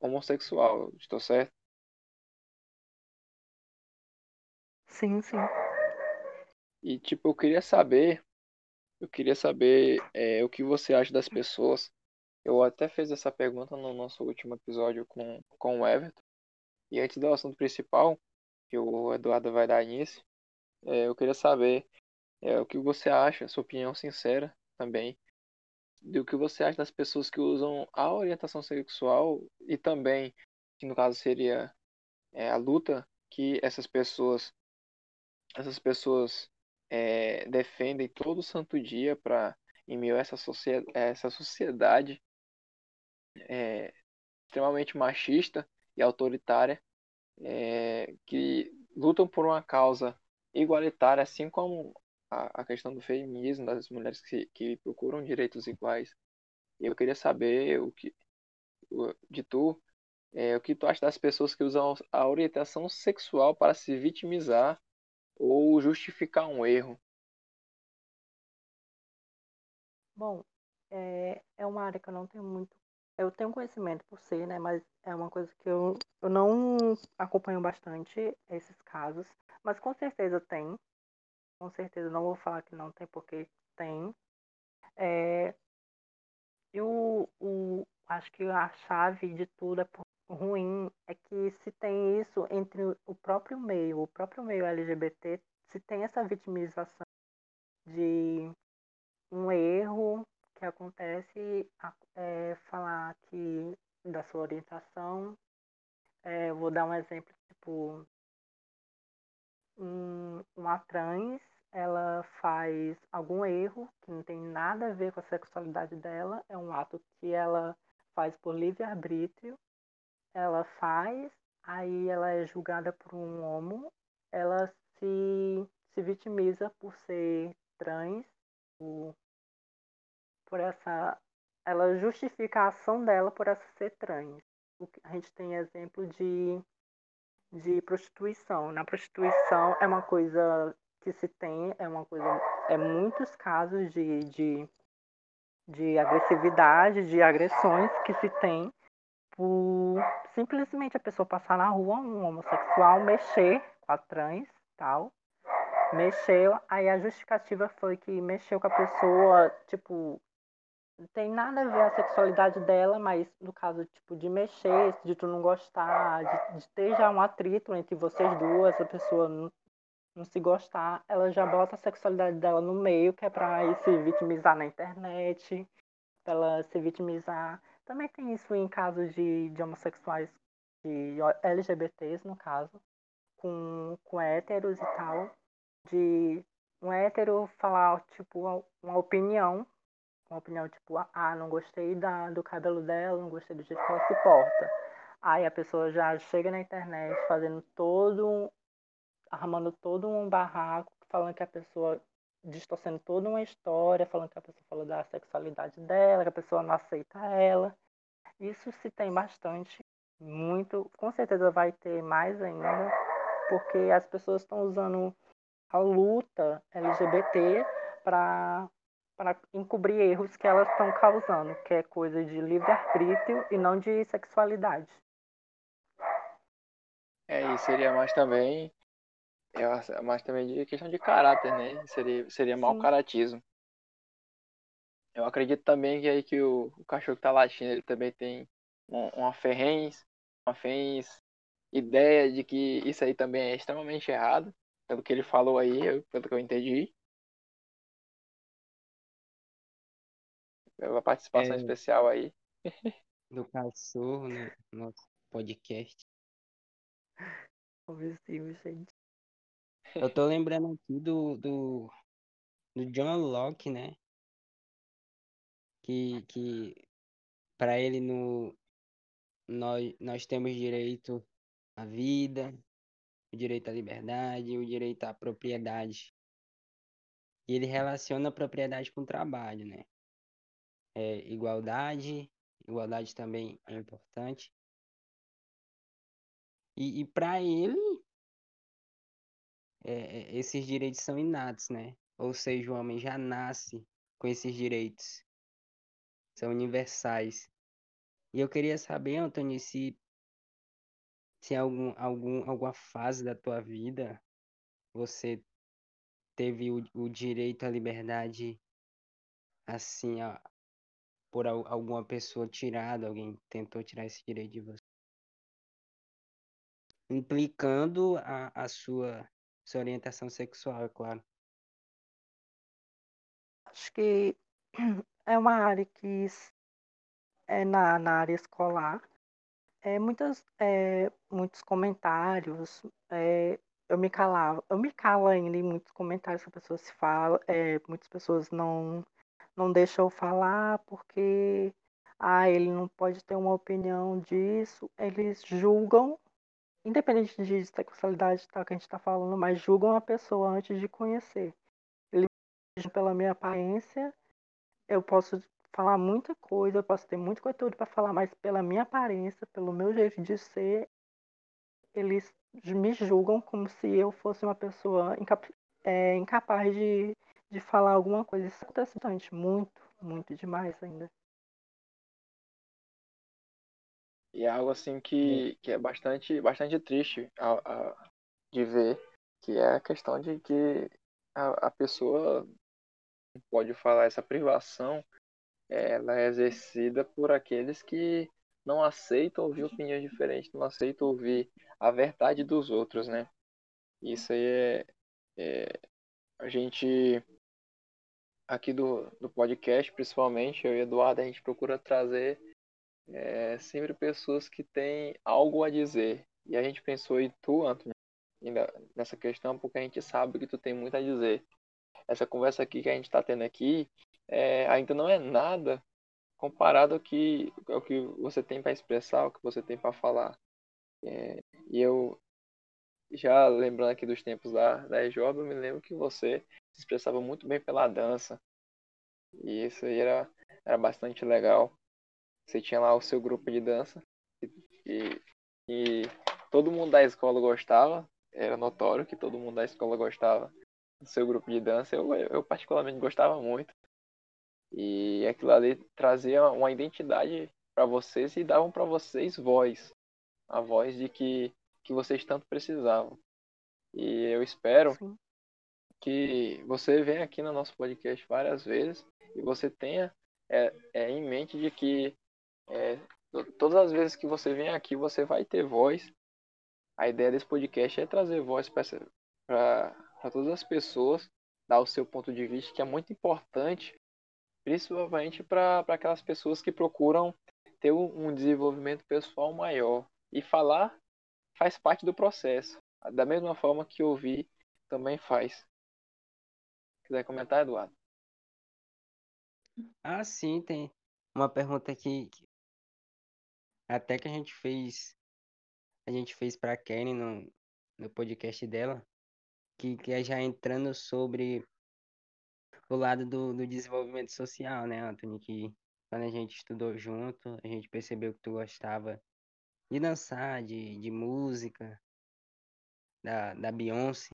homossexual, estou certo? Sim, sim. E tipo, eu queria saber, eu queria saber é, o que você acha das pessoas. Eu até fiz essa pergunta no nosso último episódio com, com o Everton. E antes do assunto principal, que o Eduardo vai dar início, é, eu queria saber é, o que você acha, sua opinião sincera também, do que você acha das pessoas que usam a orientação sexual e também, que no caso seria é, a luta que essas pessoas essas pessoas é, defendem todo santo dia para em meio a essa, socie essa sociedade é, extremamente machista e autoritária é, que lutam por uma causa igualitária, assim como a, a questão do feminismo, das mulheres que, que procuram direitos iguais. Eu queria saber o que de tu, é, o que tu acha das pessoas que usam a orientação sexual para se vitimizar ou justificar um erro? Bom, é, é uma área que eu não tenho muito. Eu tenho conhecimento por ser, né? Mas é uma coisa que eu, eu não acompanho bastante esses casos. Mas com certeza tem. Com certeza não vou falar que não tem, porque tem. É, e o, acho que a chave de tudo é ruim é que se tem isso entre o próprio meio, o próprio meio LGBT, se tem essa vitimização de um erro que acontece, é, falar que da sua orientação, é, vou dar um exemplo, tipo, um, uma trans, ela faz algum erro que não tem nada a ver com a sexualidade dela, é um ato que ela faz por livre-arbítrio, ela faz, aí ela é julgada por um homo, ela se, se vitimiza por ser trans, por, por essa. Ela justifica a ação dela por essa ser trans. A gente tem exemplo de, de prostituição. Na prostituição é uma coisa que se tem, é uma coisa. É muitos casos de, de de agressividade, de agressões que se tem por simplesmente a pessoa passar na rua, um homossexual, mexer com a trans, tal. Mexeu, aí a justificativa foi que mexeu com a pessoa, tipo, não tem nada a ver a sexualidade dela, mas no caso, tipo, de mexer, de tu não gostar, de, de ter já um atrito entre vocês duas, a pessoa não, não se gostar, ela já bota a sexualidade dela no meio, que é pra se vitimizar na internet, pra ela se vitimizar. Também tem isso em casos de, de homossexuais, de LGBTs, no caso, com, com héteros e tal, de um hétero falar, tipo, uma opinião, uma opinião tipo, ah, não gostei da, do cabelo dela, não gostei do jeito que ela se porta. Aí a pessoa já chega na internet fazendo todo armando todo um barraco, falando que a pessoa distorcendo toda uma história, falando que a pessoa falou da sexualidade dela, que a pessoa não aceita ela. Isso se tem bastante, muito, com certeza vai ter mais ainda, porque as pessoas estão usando a luta LGBT para para encobrir erros que elas estão causando, que é coisa de livre-arbítrio e não de sexualidade. É, e seria mais também mas também de questão de caráter, né? Seria, seria mau caratismo. Eu acredito também que aí que o, o cachorro que tá latindo, ele também tem uma ferrenz, uma ferrenz ideia de que isso aí também é extremamente errado, pelo que ele falou aí, pelo que eu entendi. Pela participação é, especial aí. Do cachorro no nosso podcast. Gente. Eu tô lembrando aqui do, do, do John Locke, né? Que, que para ele no, nós, nós temos direito à vida, o direito à liberdade, o direito à propriedade. E ele relaciona a propriedade com o trabalho, né? É, igualdade, igualdade também é importante. E, e para ele, é, é, esses direitos são inatos, né? Ou seja, o homem já nasce com esses direitos. São universais. E eu queria saber, Antônio, se, se algum, algum, alguma fase da tua vida você teve o, o direito à liberdade assim, por a, alguma pessoa tirado, alguém tentou tirar esse direito de você. Implicando a, a sua sua orientação sexual, é claro. Acho que é uma área que é na, na área escolar. É, muitas, é, muitos comentários, é, eu me calava, eu me calo ainda em muitos comentários que as pessoas se falam, é, muitas pessoas não, não deixa eu falar porque ah, ele não pode ter uma opinião disso. Eles julgam, independente de sexualidade tal que a gente está falando, mas julgam a pessoa antes de conhecer. Eles pela minha aparência, eu posso falar muita coisa, eu posso ter muito conteúdo para falar, mas pela minha aparência, pelo meu jeito de ser, eles me julgam como se eu fosse uma pessoa incap é, incapaz de, de falar alguma coisa. Isso acontece bastante, muito, muito demais ainda. E é algo assim que, que é bastante, bastante triste a, a, de ver, que é a questão de que a, a pessoa pode falar essa privação, ela é exercida por aqueles que não aceitam ouvir opiniões diferentes, não aceitam ouvir a verdade dos outros, né? Isso aí é, é a gente aqui do, do podcast, principalmente eu e Eduardo, a gente procura trazer é, sempre pessoas que têm algo a dizer. E a gente pensou em tu, Antônio, nessa questão, porque a gente sabe que tu tem muito a dizer. Essa conversa aqui que a gente está tendo aqui é, ainda não é nada comparado ao que, ao que você tem para expressar, ao que você tem para falar. É, e eu, já lembrando aqui dos tempos da, da EJOB, eu me lembro que você se expressava muito bem pela dança. E isso aí era, era bastante legal. Você tinha lá o seu grupo de dança e, e todo mundo da escola gostava, era notório que todo mundo da escola gostava do seu grupo de dança. Eu, eu particularmente gostava muito. E aquilo ali trazia uma identidade para vocês e davam para vocês voz, a voz de que, que vocês tanto precisavam. E eu espero Sim. que você venha aqui no nosso podcast várias vezes e você tenha é, é, em mente de que é, todas as vezes que você vem aqui, você vai ter voz. A ideia desse podcast é trazer voz para todas as pessoas, dar o seu ponto de vista, que é muito importante, principalmente para aquelas pessoas que procuram ter um desenvolvimento pessoal maior. E falar faz parte do processo, da mesma forma que ouvir também faz. Quiser comentar, Eduardo? Ah, sim, tem uma pergunta aqui até que a gente fez a gente fez para Karen no, no podcast dela, que, que é já entrando sobre o lado do, do desenvolvimento social, né, Anthony? Que quando a gente estudou junto, a gente percebeu que tu gostava de dançar, de, de música, da, da Beyoncé.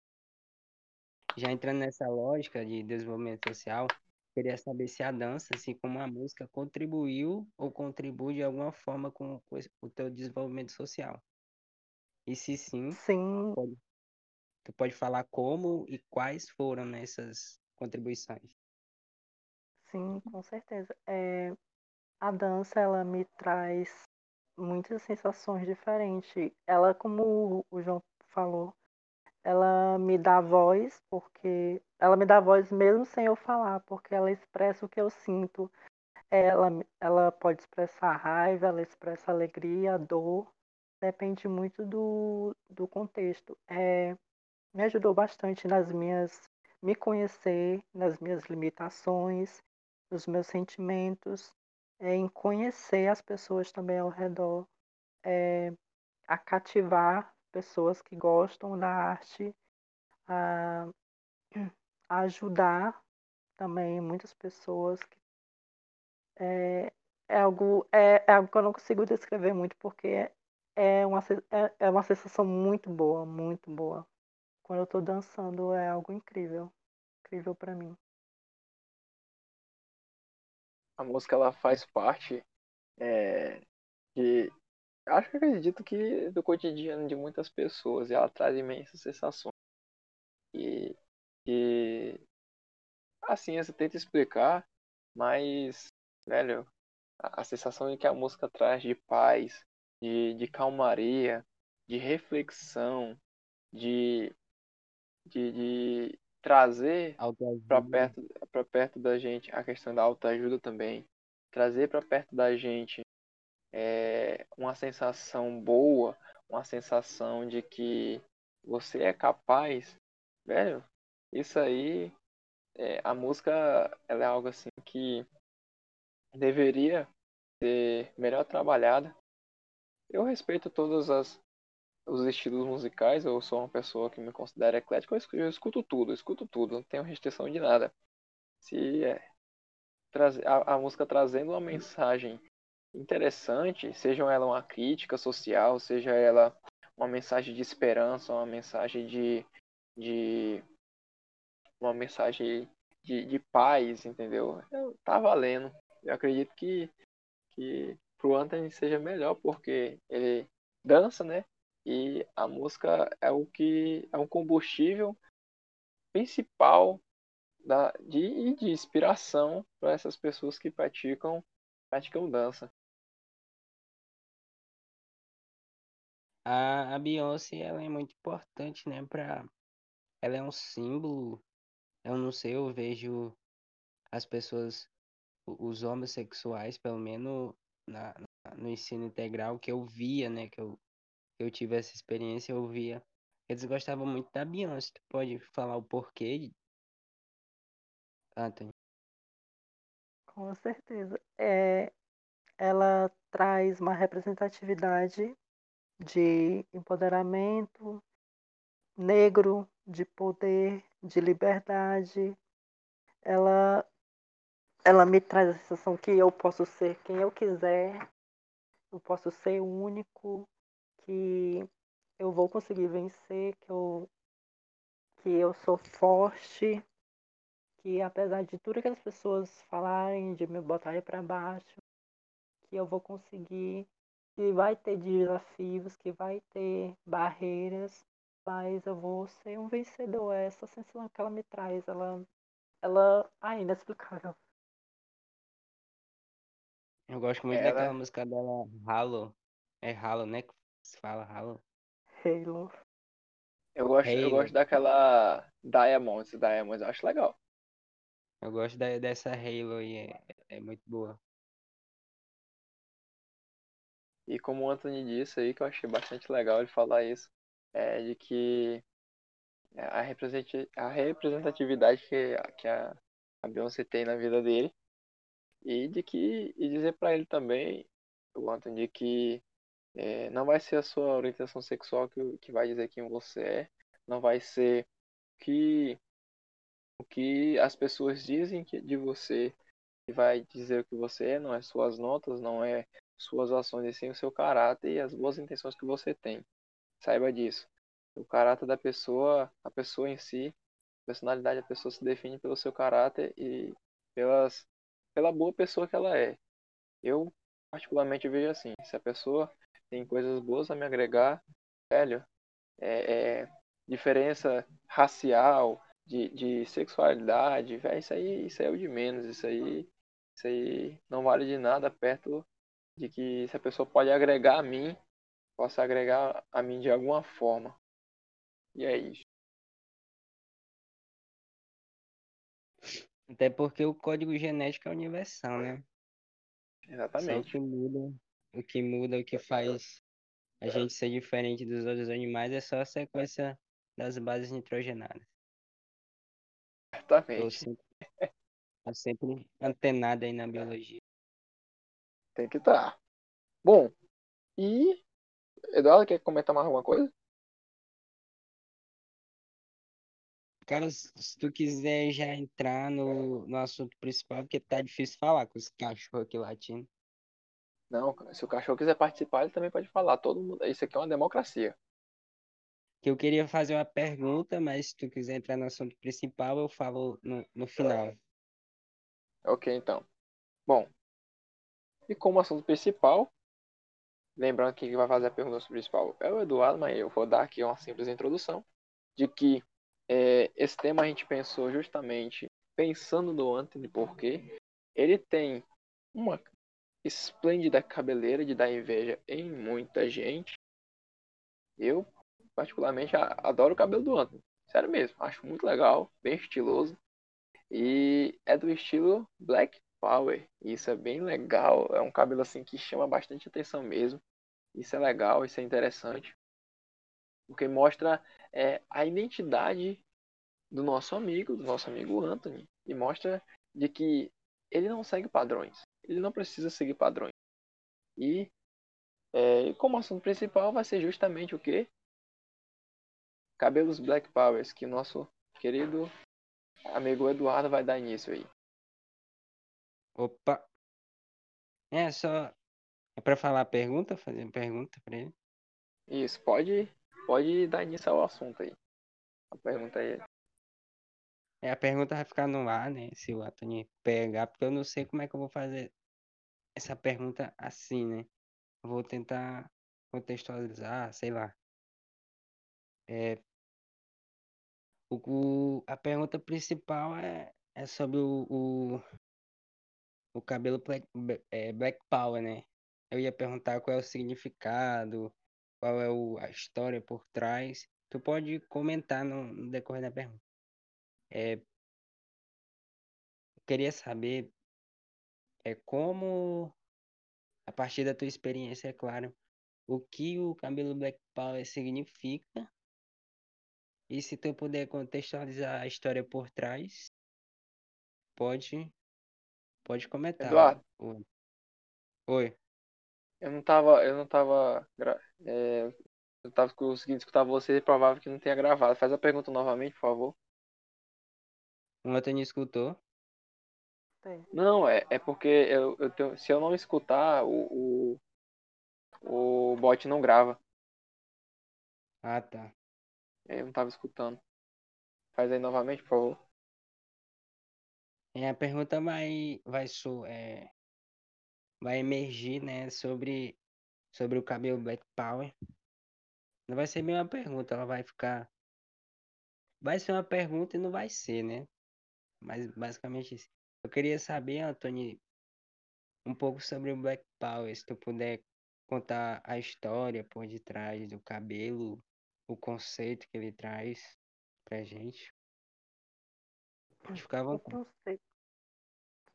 Já entrando nessa lógica de desenvolvimento social, Queria saber se a dança, assim como a música, contribuiu ou contribui de alguma forma com, o teu desenvolvimento social. E se sim, sim. Pode, tu pode falar como e quais foram nessas contribuições. Sim, com certeza. É, a dança, ela me traz muitas sensações diferentes. Ela, como o João falou, ela me dá voz, porque ela me dá voz mesmo sem eu falar, porque ela expressa o que eu sinto. Ela, ela pode expressar raiva, ela expressa alegria, dor, depende muito do, do contexto. É, me ajudou bastante nas minhas me conhecer, nas minhas limitações, nos meus sentimentos, é, em conhecer as pessoas também ao redor, é, a cativar pessoas que gostam da arte, a, a ajudar também muitas pessoas. Que, é, é, algo, é, é algo que eu não consigo descrever muito, porque é uma, é, é uma sensação muito boa, muito boa. Quando eu estou dançando é algo incrível, incrível para mim. A música ela faz parte é, de, acho que acredito que do cotidiano de muitas pessoas e ela traz imensas sensações. E, e assim, você tenta explicar, mas, velho, a, a sensação de que a música traz de paz, de, de calmaria, de reflexão, de, de, de trazer para perto, perto da gente a questão da autoajuda também, trazer para perto da gente é, uma sensação boa, uma sensação de que você é capaz, velho, isso aí, é, a música ela é algo assim que deveria ser melhor trabalhada. Eu respeito todos as, os estilos musicais, eu sou uma pessoa que me considera eclética, eu escuto, eu escuto tudo, eu escuto tudo, não tenho restrição de nada. Se é, a, a música trazendo uma mensagem interessante, seja ela uma crítica social, seja ela uma mensagem de esperança, uma mensagem de, de uma mensagem de, de paz, entendeu? Eu, tá valendo. Eu acredito que, que pro Anthony seja melhor, porque ele dança, né? E a música é o que é um combustível principal da, de, de inspiração para essas pessoas que praticam, praticam dança. A, a Beyoncé ela é muito importante, né? Pra, ela é um símbolo. Eu não sei, eu vejo as pessoas, os homossexuais, pelo menos na, na, no ensino integral que eu via, né? Que eu, eu tive essa experiência, eu via. Eles gostavam muito da Beyoncé. Tu pode falar o porquê, Anthony? Com certeza. É, ela traz uma representatividade de empoderamento negro, de poder, de liberdade. Ela, ela me traz a sensação que eu posso ser quem eu quiser, eu posso ser único, que eu vou conseguir vencer, que eu, que eu sou forte, que apesar de tudo que as pessoas falarem, de me botarem para baixo, que eu vou conseguir que vai ter desafios, que vai ter barreiras, mas eu vou ser um vencedor. É essa sensação que ela me traz, ela, ela ah, inexplicável. Eu gosto muito Ela- daquela música dela, Halo. É Halo, né? Que se fala Halo. Halo. Eu gosto, eu Halo. gosto daquela Diamonds, Diamonds, eu acho legal. Eu gosto da- dessa Halo aí, é, é muito boa. E como o Anthony disse aí, que eu achei bastante legal ele falar isso, é de que a, representi- a representatividade que, que a, a Beyoncé tem na vida dele e de que e dizer para ele também, o Anthony, de que é, não vai ser a sua orientação sexual que, que vai dizer quem você é, não vai ser que o que as pessoas dizem que, de você que vai dizer o que você é, não é suas notas, não é suas ações, e sim o seu caráter e as boas intenções que você tem. Saiba disso. O caráter da pessoa, a pessoa em si, a personalidade da pessoa se define pelo seu caráter e pelas, pela boa pessoa que ela é. Eu, particularmente, vejo assim: se a pessoa tem coisas boas a me agregar, velho, é, é diferença racial, de, de sexualidade, velho, isso aí, isso aí é o de menos, isso aí, isso aí não vale de nada perto de que se a pessoa pode agregar a mim, possa agregar a mim de alguma forma. E é isso. Até porque o código genético é universal, né? Só Exatamente. que muda, o que muda, o que faz a gente ser diferente dos outros animais é só a sequência das bases nitrogenadas. Exatamente. sempre, tô sempre antenado aí na biologia. Tem que estar. Bom, e Eduardo quer comentar mais alguma coisa? Cara, se se tu quiser já entrar no, no assunto principal, porque tá difícil falar com esse cachorro aqui latindo. Não, cara, se o cachorro quiser participar, ele também pode falar. Todo mundo, isso aqui é uma democracia. Que eu queria fazer uma pergunta, mas se tu quiser entrar no assunto principal, eu falo no, no final. Ok, então. Bom, e como assunto principal, lembrando que quem vai fazer a pergunta principal é o Eduardo, mas eu vou dar aqui uma simples introdução de que é, esse tema a gente pensou justamente pensando no Anthony, porque ele tem uma esplêndida cabeleira de dar inveja em muita gente. Eu, particularmente, adoro o cabelo do Anthony. Sério mesmo, acho muito legal, bem estiloso. E é do estilo Black Power. Isso é bem legal. É um cabelo assim que chama bastante atenção mesmo. Isso é legal, isso é interessante. Porque mostra é, a identidade do nosso amigo, do nosso amigo Anthony. E mostra de que ele não segue padrões. Ele não precisa seguir padrões. E é, como assunto principal vai ser justamente o que? Cabelos Black Powers, que nosso querido amigo Eduardo vai dar início aí. Opa! É só. É pra falar a pergunta? Fazer uma pergunta pra ele? Isso, pode, pode dar início ao assunto aí. A pergunta aí. É, a pergunta vai ficar no ar, né? Se o Antônio pegar, porque eu não sei como é que eu vou fazer essa pergunta assim, né? Vou tentar contextualizar, sei lá. É, o- a pergunta principal é, é sobre o, o, o cabelo black, é, black Power, né? Eu ia perguntar qual é o significado, qual é o, a história por trás. Tu pode comentar no, no decorrer da pergunta. É, eu queria saber é como, a partir da tua experiência, é claro, o que o cabelo Black Power significa e se tu puder contextualizar a história por trás, pode, pode comentar. Eduardo. Oi. Eu não tava. Eu não tava. é, eu tava conseguindo escutar você, é provável que não tenha gravado. Faz a pergunta novamente, por favor. O Antônio escutou? Tem. Não, é, é porque eu, eu tenho- se eu não escutar, o, o, o bot não grava. Ah, tá. Eu não tava escutando. Faz aí novamente, por favor. É, a pergunta vai, vai, so, é, vai emergir, né, sobre, sobre o cabelo Black Power. Não vai ser bem uma pergunta, ela vai ficar. Vai ser uma pergunta e não vai ser, né? Mas basicamente isso. Eu queria saber, Antônio, um pouco sobre o Black Power, se tu puder contar a história por detrás do cabelo, o conceito que ele traz pra gente. Pode ficar à O vontade. conceito.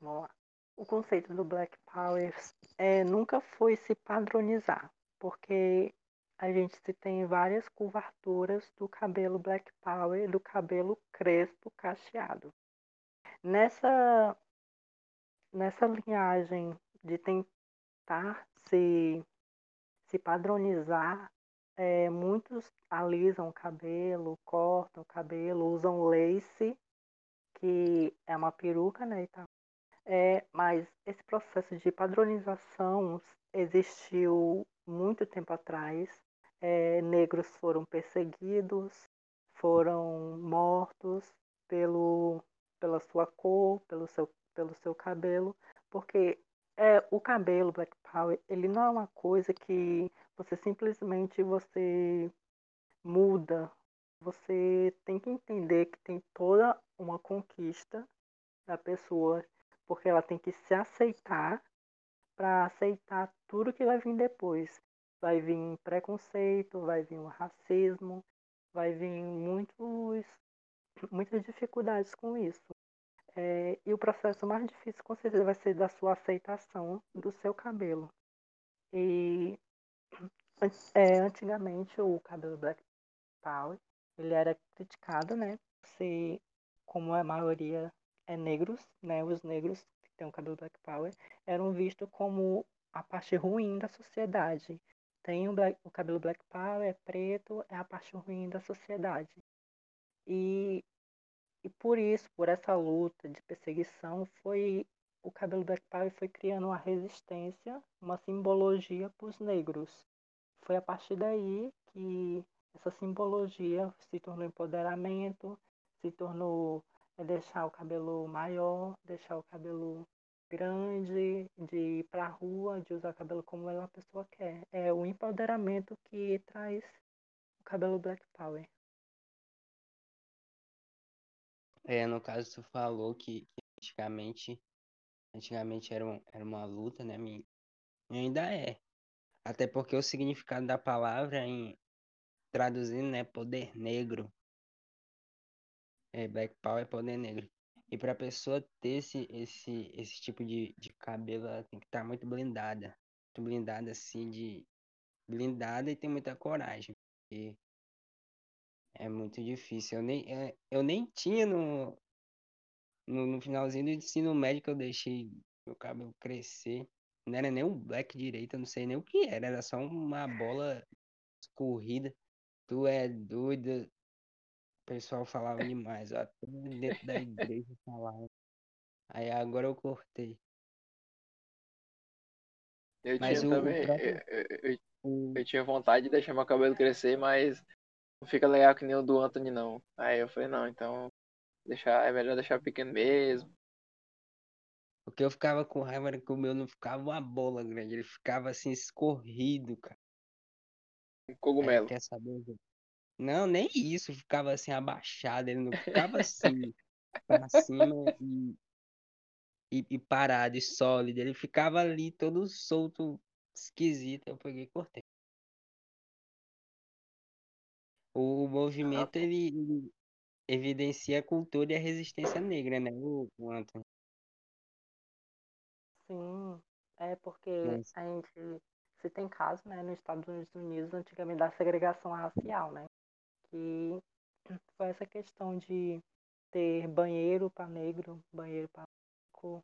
Vamos lá. O conceito do Black Power é, nunca foi se padronizar, porque a gente se tem várias curvaturas do cabelo Black Power do cabelo crespo cacheado. Nessa, nessa linhagem de tentar se, se padronizar, é, muitos alisam o cabelo, cortam o cabelo, usam lace que é uma peruca, né, e tal. É, mas esse processo de padronização existiu muito tempo atrás. É, negros foram perseguidos, foram mortos pelo, pela sua cor, pelo seu, pelo seu cabelo, porque é, o cabelo Black Power ele não é uma coisa que você simplesmente você muda você tem que entender que tem toda uma conquista da pessoa, porque ela tem que se aceitar para aceitar tudo que vai vir depois. Vai vir preconceito, vai vir o racismo, vai vir muitos, muitas dificuldades com isso. É, e o processo mais difícil, com certeza, vai ser da sua aceitação do seu cabelo. E é, antigamente o cabelo Black Power ele era criticado, né? Ser, como a maioria é negros, né? Os negros que têm o cabelo black power eram vistos como a parte ruim da sociedade. Tem o, black, o cabelo black power, é preto, é a parte ruim da sociedade. E, e por isso, por essa luta de perseguição, foi o cabelo black power foi criando uma resistência, uma simbologia para os negros. Foi a partir daí que essa simbologia se tornou empoderamento, se tornou é, deixar o cabelo maior, deixar o cabelo grande, de ir para a rua, de usar o cabelo como uma pessoa quer. É o empoderamento que traz o cabelo Black Power. É, no caso, tu falou que, que antigamente, antigamente era, um, era uma luta, né? E ainda é. Até porque o significado da palavra, em traduzindo, né? Poder negro. É, Black Power é poder negro. E pra pessoa ter esse, esse, esse tipo de, de cabelo, ela tem que estar muito blindada. Muito blindada, assim, de... Blindada e tem muita coragem. Porque é muito difícil. Eu nem, é, eu nem tinha no... no, no finalzinho do ensino médio que eu deixei meu cabelo crescer. Não era nem um black direito, eu não sei nem o que era, era só uma bola escorrida. Tu é doido. O pessoal falava demais, ó, até dentro da igreja falava. Aí agora eu cortei. Eu Mas tinha o- o também. próprio- eu- eu- O- eu tinha vontade de deixar meu cabelo crescer, mas não fica legal que nem o do Anthony, não. Aí eu falei, não, então deixar, é melhor deixar pequeno mesmo. O que eu ficava com raiva era que o meu não ficava uma bola grande, ele ficava assim escorrido, cara. Um cogumelo. quer saber? Não, nem isso, ficava assim abaixado, ele não ficava assim pra cima e, e, e parado e sólido, ele ficava ali todo solto, esquisito, eu peguei e cortei. O, o movimento, pô. ele, ele evidencia a cultura e a resistência negra, né, o, o Anthony? Sim, é porque Mas- a gente, se tem casos, né, nos Estados Unidos, antigamente da segregação racial, né, que foi essa questão de ter banheiro para negro, banheiro para branco,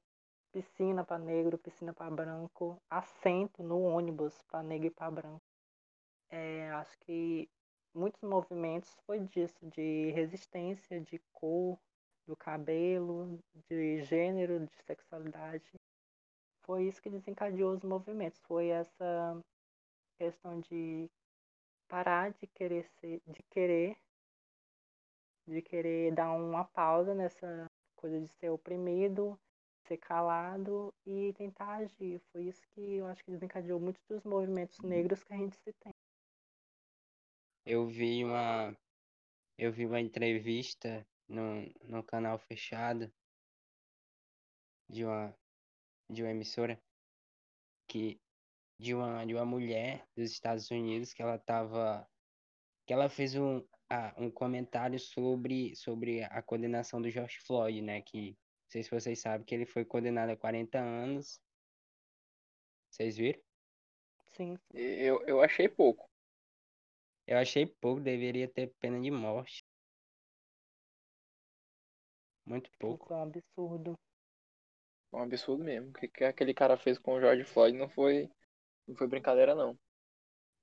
piscina para negro, piscina para branco, assento no ônibus para negro e para branco. É, acho que muitos movimentos foi disso, de resistência, de cor, do cabelo, de gênero, de sexualidade foi isso que desencadeou os movimentos, foi essa questão de parar de querer ser, de querer de querer dar uma pausa nessa coisa de ser oprimido, ser calado e tentar agir. Foi isso que eu acho que desencadeou muitos dos movimentos negros que a gente se tem. Eu vi uma eu vi uma entrevista no, no canal fechado de uma de uma emissora que de uma de uma mulher dos Estados Unidos que ela tava que ela fez um ah, um comentário sobre sobre a condenação do George Floyd, né, que não sei se vocês sabem que ele foi condenado a 40 anos. Vocês viram? Sim, Eu, eu achei pouco. Eu achei pouco, deveria ter pena de morte. Muito pouco. isso é um absurdo. É um absurdo mesmo. O que, que aquele cara fez com o George Floyd não foi, não foi brincadeira, não.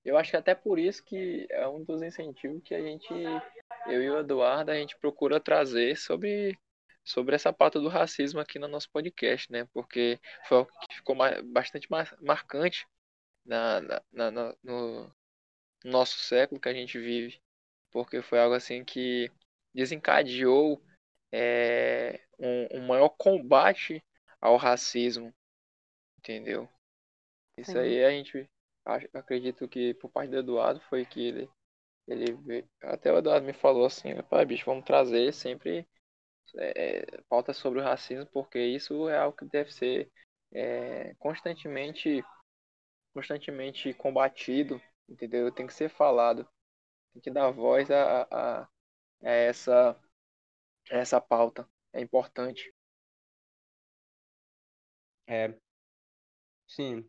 Eu acho que até por isso que é um dos incentivos que a gente, eu e o Eduardo, a gente procura trazer sobre, sobre essa pauta do racismo aqui no nosso podcast, né? Porque foi algo que ficou bastante mar- marcante na, na- na- no nosso século que a gente vive. Porque foi algo assim que desencadeou é, um, um maior combate ao racismo, entendeu? Isso Sim. aí a gente acredito que por parte do Eduardo foi que ele ele até o Eduardo me falou assim, pai, bicho, vamos trazer sempre é, pauta sobre o racismo porque isso é algo que deve ser é, constantemente constantemente combatido, entendeu? Tem que ser falado, tem que dar voz a, a, a essa a essa pauta, é importante. É. Sim.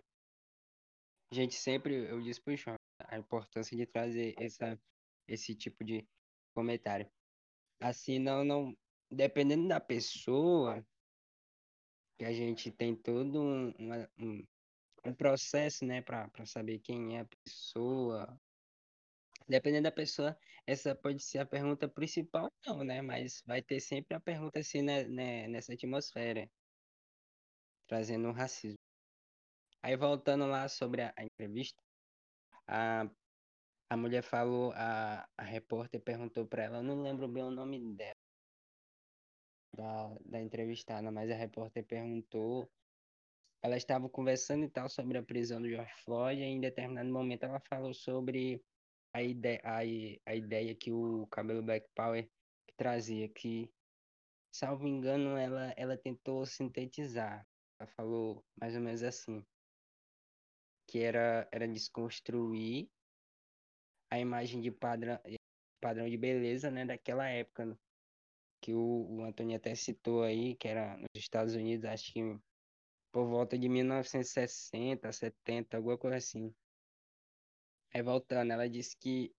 A gente sempre, eu disse pro João, a importância de trazer essa, esse tipo de comentário. Assim, não, não, dependendo da pessoa, que a gente tem todo um, uma- um, um processo, né, pra saber quem é a pessoa. Dependendo da pessoa, essa pode ser a pergunta principal, não, né, mas vai ter sempre a pergunta assim, né, né, nessa atmosfera, trazendo o racismo. Aí voltando lá sobre a, a entrevista, a, a mulher falou, a, a repórter perguntou pra ela, não lembro bem o nome dela, da, da entrevistada, mas a repórter perguntou, ela estava conversando e tal sobre a prisão do George Floyd, e em determinado momento ela falou sobre a ideia, a, a ideia que o cabelo Black Power trazia, que, salvo engano, ela, ela tentou sintetizar, ela falou mais ou menos assim, que era, era desconstruir a imagem de padrão, padrão de beleza, né, daquela época, que o, o Antônio até citou aí, que era nos Estados Unidos, acho que por volta de 1960, 70, alguma coisa assim. Aí voltando, ela disse que,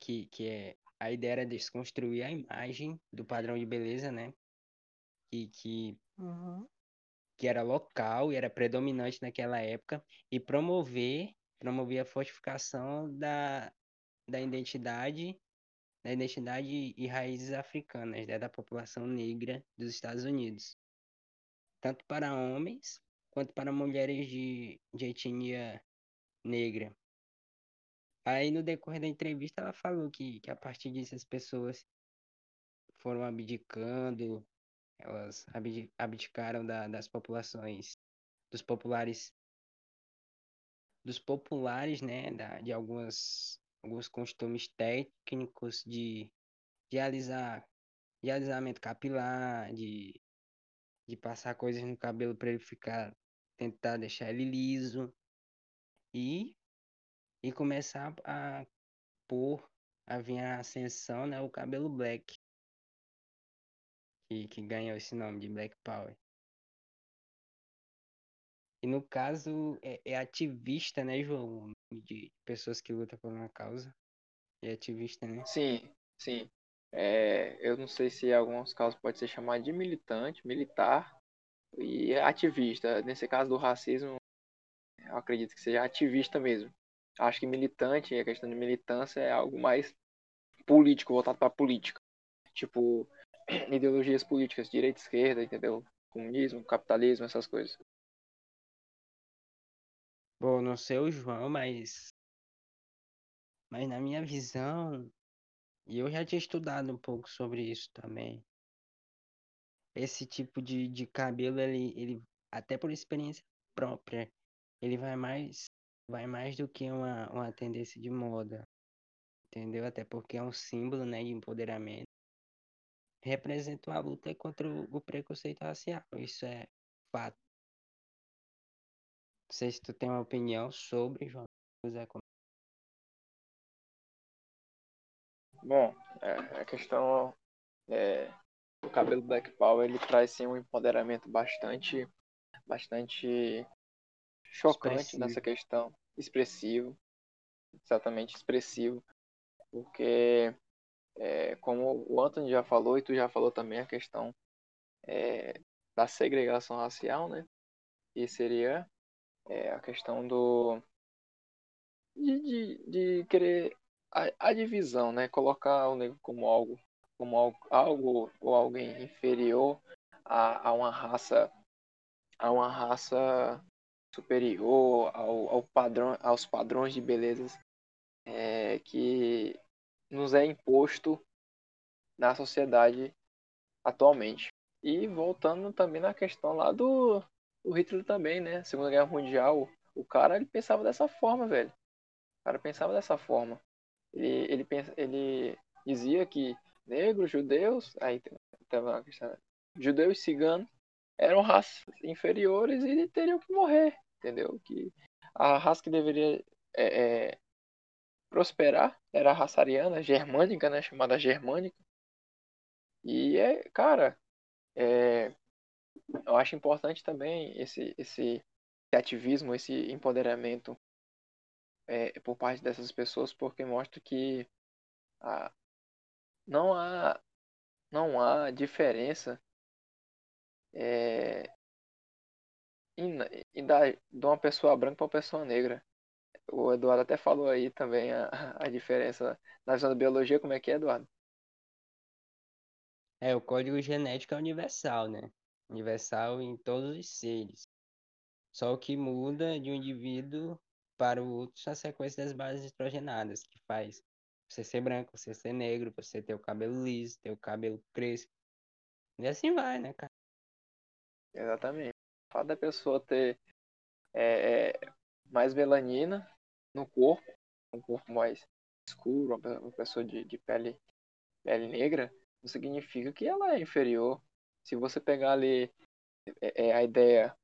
que, que é, a ideia era desconstruir a imagem do padrão de beleza, né, que, que, Uhum. que era local e era predominante naquela época e promover promover a fortificação da, da identidade da identidade e raízes africanas né, da população negra dos Estados Unidos, tanto para homens quanto para mulheres de, de etnia negra. Aí no decorrer da entrevista ela falou que, que a partir disso as pessoas foram abdicando, elas abdi- abdicaram da, das populações, dos populares, dos populares, né, da, de algumas, alguns costumes técnicos de, de alisar, de alisamento capilar, de, de passar coisas no cabelo para ele ficar, tentar deixar ele liso e, e começar a pôr, a vir a ascensão, né, o cabelo black que, que ganhou esse nome de Black Power. E no caso, é, é ativista, né, João? De pessoas que lutam por uma causa. É ativista, né? Sim, sim. É, eu não sei se em alguns casos pode ser chamado de militante, militar e ativista. Nesse caso do racismo, eu acredito que seja ativista mesmo. Acho que militante, a questão de militância é algo mais político, voltado para política. Tipo, ideologias políticas, direita, esquerda, entendeu? Comunismo, capitalismo, essas coisas. Bom, não sei o João, mas. Mas na minha visão, e eu já tinha estudado um pouco sobre isso também. Esse tipo de, de cabelo, ele, ele, até por experiência própria, ele vai mais, vai mais do que uma, uma tendência de moda. Entendeu? Até porque é um símbolo, né, de empoderamento. Representa uma luta contra o, o preconceito racial. Isso é fato. Não sei se tu tem uma opinião sobre, João. Bom, é, a questão é, do cabelo Black Power, ele traz sim um empoderamento bastante, bastante chocante Expressivo. nessa questão, expressivo, exatamente expressivo, porque é, como o Anthony já falou e tu já falou também a questão é, da segregação racial, né? E seria é, a questão do de, de, de querer a, a divisão, né? Colocar o negro como algo, como algo, algo ou alguém inferior a, a uma raça, a uma raça superior ao, ao padrão, aos padrões de belezas é, que nos é imposto na sociedade atualmente. E voltando também na questão lá do, do Hitler também, né? Segunda Guerra Mundial, o cara ele pensava dessa forma, velho. O cara pensava dessa forma. Ele, ele, pensa, ele dizia que negros, judeus, aí tem uma questão, judeus e ciganos eram raças inferiores e teriam que morrer, entendeu? Que a raça que deveria é, é, prosperar era a raça ariana, germânica, né? Chamada germânica. E é, cara, é, eu acho importante também esse, esse ativismo, esse empoderamento é, por parte dessas pessoas, porque mostra que ah, não há não há diferença é, em da, de uma pessoa branca para uma pessoa negra. O Eduardo até falou aí também a, a diferença na visão da biologia, como é que é, Eduardo? É, o código genético é universal, né? Universal em todos os seres. Só o que muda de um indivíduo para o outro são a sequência das bases nitrogenadas, que faz você ser branco, você ser negro, você ter o cabelo liso, ter o cabelo crespo. E assim vai, né, cara? Exatamente. O fato da pessoa ter é, é, mais melanina no corpo, um corpo mais escuro, uma pessoa de, de pele, pele negra, não significa que ela é inferior. Se você pegar ali é, é, a ideia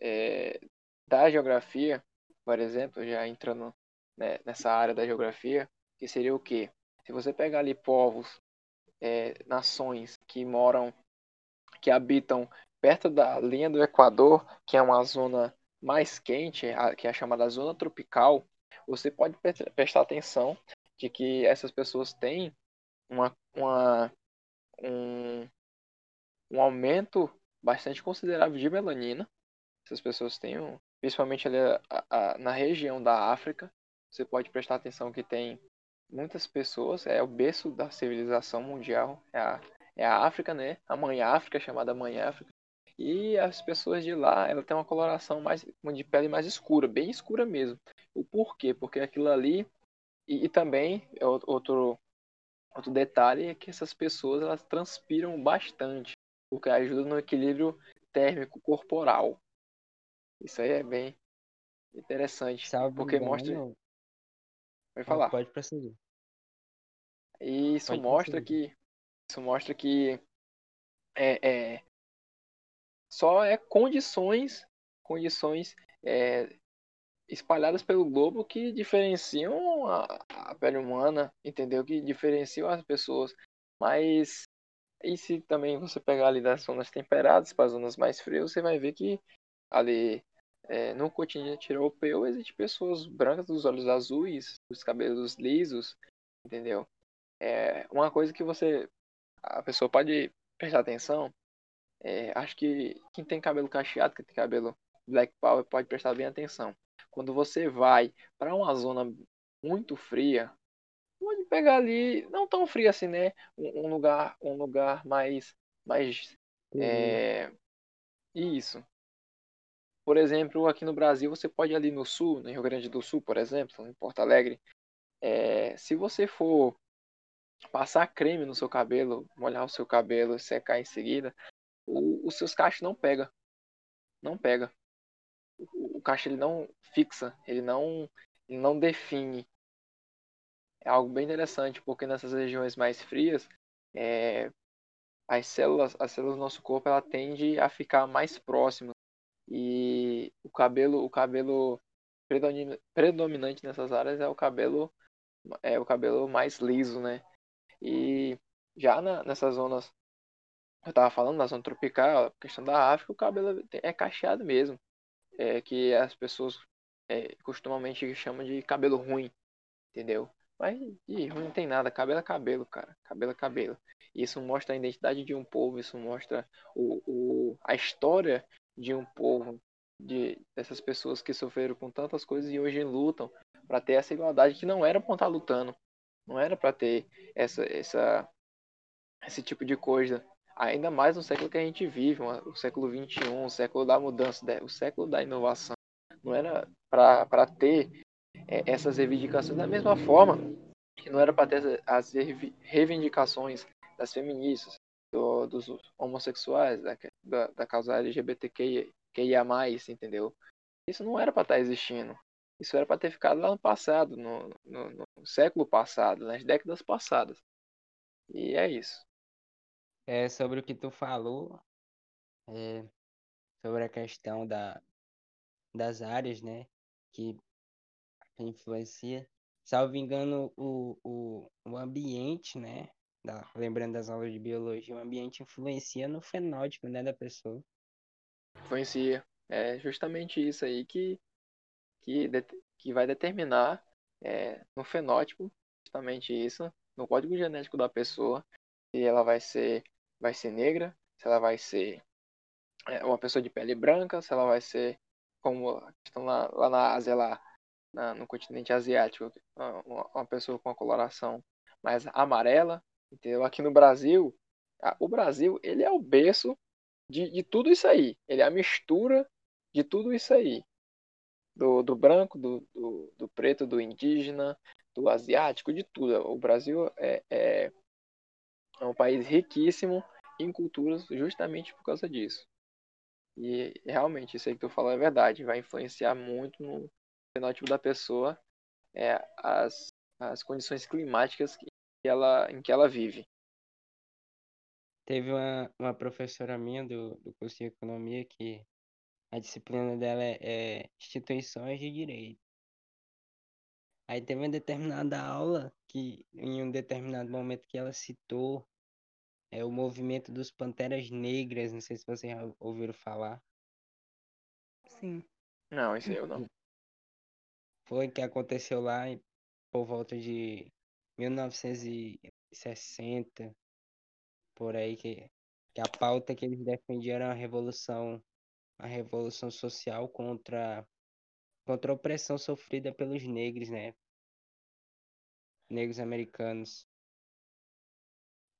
é, da geografia, por exemplo, já entrando né, nessa área da geografia, que seria o quê? Se você pegar ali povos, é, nações que moram, que habitam perto da linha do Equador, que é uma zona mais quente, que é chamada zona tropical, você pode pre- prestar atenção de que essas pessoas têm uma, uma, um, um aumento bastante considerável de melanina. Essas pessoas têm, um, principalmente ali a, a, na região da África, você pode prestar atenção que tem muitas pessoas, é o berço da civilização mundial, é a, é a África, né? A mãe África, chamada mãe África. E as pessoas de lá, ela tem uma coloração mais de pele mais escura, bem escura mesmo. O porquê? Porque aquilo ali e, e também é outro outro detalhe é que essas pessoas elas transpiram bastante, porque ajuda no equilíbrio térmico corporal. Isso aí é bem interessante, Salve porque engano, mostra não. Vai falar. Pode prosseguir. E isso Pode mostra que isso mostra que é, é só é condições condições é, espalhadas pelo globo que diferenciam a, a pele humana, entendeu? Que diferenciam as pessoas. Mas e se também você pegar ali das zonas temperadas para as zonas mais frias, você vai ver que ali é, no continente europeu existem pessoas brancas dos olhos azuis, dos cabelos lisos, entendeu? É uma coisa que você a pessoa pode prestar atenção. É, acho que quem tem cabelo cacheado, que tem cabelo black power, pode prestar bem atenção. Quando você vai para uma zona muito fria, pode pegar ali, não tão frio assim, né? Um, um lugar, um lugar mais, mais, é... isso. Por exemplo, aqui no Brasil, você pode ali no sul, no Rio Grande do Sul, por exemplo, em Porto Alegre, é... se você for passar creme no seu cabelo, molhar o seu cabelo, secar em seguida, o, os seus cachos não pega, não pega. O, o cacho ele não fixa, ele não, ele não define. É algo bem interessante, porque nessas regiões mais frias, é, as células, as células do nosso corpo, ela tende a ficar mais próximas e o cabelo, o cabelo predominante nessas áreas é o cabelo, é o cabelo mais liso, né? E já na, nessas zonas, eu tava falando na zona tropical, questão da África, o cabelo é cacheado mesmo, é que as pessoas é, costumamente chamam de cabelo ruim, entendeu? Mas de ruim não tem nada, cabelo é cabelo, cara. Cabelo é cabelo. Isso mostra a identidade de um povo, isso mostra o, o, a história de um povo, de dessas pessoas que sofreram com tantas coisas e hoje lutam para ter essa igualdade que não era para estar lutando, não era para ter essa, essa, esse tipo de coisa. Ainda mais no século que a gente vive, o século 21, o século da mudança, o século da inovação. Não era para ter é, essas reivindicações da mesma forma que não era para ter as reivindicações das feministas, do, dos homossexuais, da, da, da causa LGBTQIA+, entendeu? Isso não era para estar tá existindo. Isso era para ter ficado lá no passado, no, no, no, século passado, nas décadas passadas. E é isso. É sobre o que tu falou, é, sobre a questão da, das áreas, né, que influencia. Salvo engano, o, o, o ambiente, né, lembrando das aulas de biologia, o ambiente influencia no fenótipo, né, da pessoa. Influencia. É justamente isso aí que, que, que vai determinar é, no fenótipo, justamente isso, no código genético da pessoa, se ela vai ser, vai ser negra, se ela vai ser é, uma pessoa de pele branca, se ela vai ser como estão lá, lá na Ásia, lá na, no continente asiático, uma, uma, pessoa com a coloração mais amarela, entendeu? Aqui no Brasil, a, o Brasil, ele é o berço de, de tudo isso aí. Ele é a mistura de tudo isso aí. Do, do branco, do, do, do preto, do indígena, do asiático, de tudo. O Brasil é, é, é um país riquíssimo em culturas justamente por causa disso. E realmente, isso aí que tu falou é verdade. Vai influenciar muito no fenótipo da pessoa é, as, as condições climáticas que ela, em que ela vive. Teve uma, uma professora minha do, do curso de economia que a disciplina dela é, é instituições de direito. Aí teve uma determinada aula que, em um determinado momento que ela citou é o movimento dos Panteras Negras, não sei se vocês já ouviram falar. Sim. Não, isso eu não. Foi que aconteceu lá por volta de 1960, por aí que que a pauta que eles defendiam era a revolução, a revolução social contra contra a opressão sofrida pelos negros, né? Negros americanos.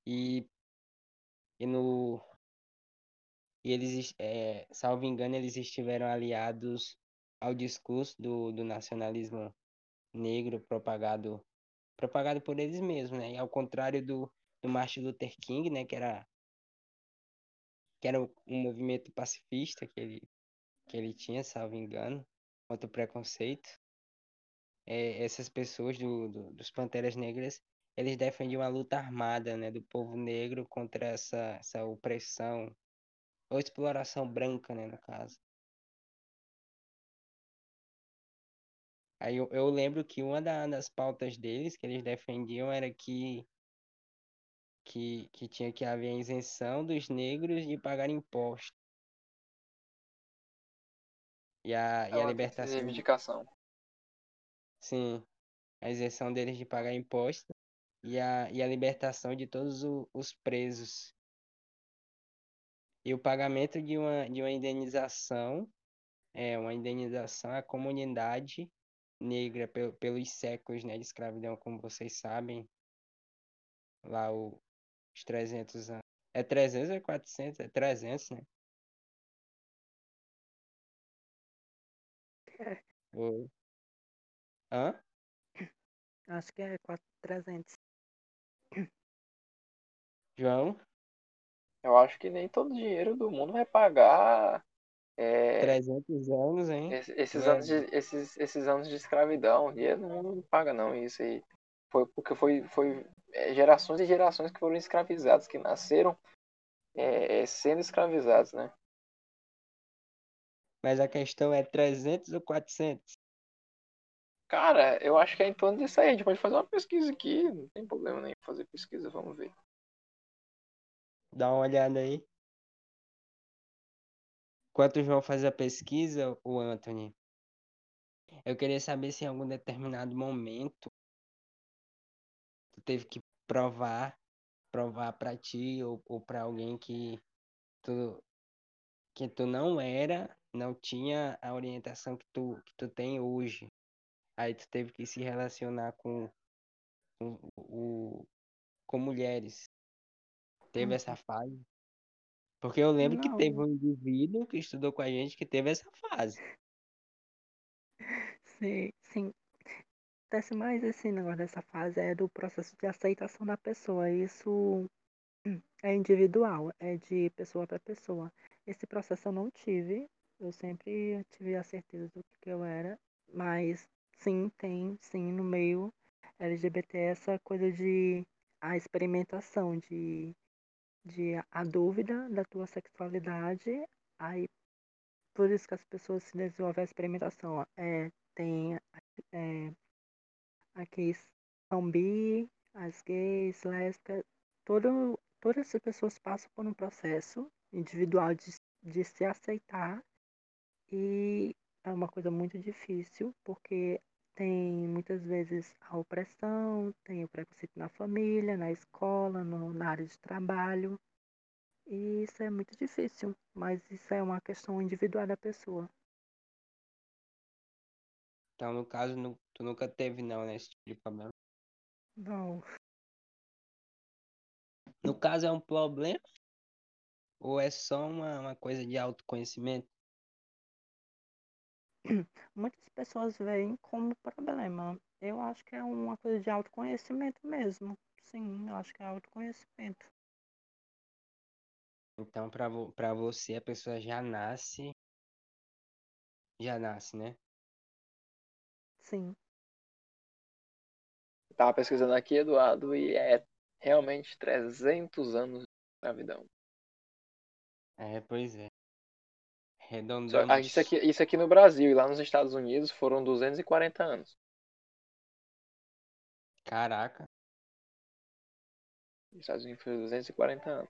E, e no e eles, é, salvo engano, eles estiveram aliados ao discurso do, do nacionalismo negro propagado propagado por eles mesmos, né? E ao contrário do, do Martin Luther King, né? Que era que era um movimento pacifista que ele que ele tinha, salvo engano, contra o preconceito. É, essas pessoas do, do, dos Panteras Negras, eles defendiam a luta armada, né, do povo negro contra essa, essa opressão ou exploração branca, né, no caso. Aí eu, eu lembro que uma da, das pautas deles que eles defendiam era que, que, que tinha que haver a isenção dos negros de pagar impostos. E a, e a libertação. reivindicação. Sim. A isenção deles de pagar impostos e a, e a libertação de todos o- os presos. E o pagamento de uma, de uma indenização, é, uma indenização à comunidade negra pe- pelos séculos né, de escravidão, como vocês sabem, lá o, os 300 anos. É 300 ou é 400? É 300, né? É. O... Hã? Acho que é 4,300. João? Eu acho que nem todo dinheiro do mundo vai pagar é, 300 anos, hein? esse- esses, É. anos de, esses, esses anos de escravidão. Dinheiro do mundo não paga não isso aí. Foi porque foi, foi é, gerações e gerações que foram escravizados, que nasceram é, é, sendo escravizados, né? Mas a questão é 300 ou 400? Cara, eu acho que é em torno disso aí. A gente pode fazer uma pesquisa aqui. Não tem problema nem fazer pesquisa, vamos ver. Dá uma olhada aí. Enquanto o João faz a pesquisa, o Anthony. Eu queria saber se em algum determinado momento tu teve que provar, provar pra ti ou, ou para alguém que tu que tu não era, não tinha a orientação que tu que tu tem hoje. Aí tu teve que se relacionar com com, o, com mulheres. Teve Uhum. essa fase? Porque eu lembro que teve Não. um indivíduo que estudou com a gente que teve essa fase. Sim, sim. Acontece mais esse negócio dessa fase é do processo de aceitação da pessoa. Isso hum, é individual, é de pessoa para pessoa. Esse processo eu não tive. Eu sempre tive a certeza do que eu era, mas sim, tem sim no meio LGBT essa coisa de a experimentação, de, de a dúvida da tua sexualidade. Aí por isso que as pessoas se desenvolvem a experimentação. É, tem é, aqui são bi, as gays, lésbicas, todo, todas essas pessoas passam por um processo individual de, de se aceitar e é uma coisa muito difícil porque tem muitas vezes a opressão, tem o preconceito na família, na escola, no, na área de trabalho. E isso é muito difícil, mas isso é uma questão individual da pessoa. Então, no caso, tu nunca teve, não, né, esse tipo de problema. Não, No caso, é um problema? Ou é só uma, uma coisa de autoconhecimento? muitas pessoas veem como problema. Eu acho que é uma coisa de autoconhecimento mesmo. Sim, eu acho que é autoconhecimento. Então, pra, vo pra você, a pessoa já nasce. Já nasce, né? Sim. Tava pesquisando aqui, Eduardo, e é realmente 300 anos de escravidão. É, pois é. Arredondando. ah, isso, aqui, isso aqui no Brasil e lá nos Estados Unidos foram 240 anos. Caraca. Nos Estados Unidos foi 240 anos.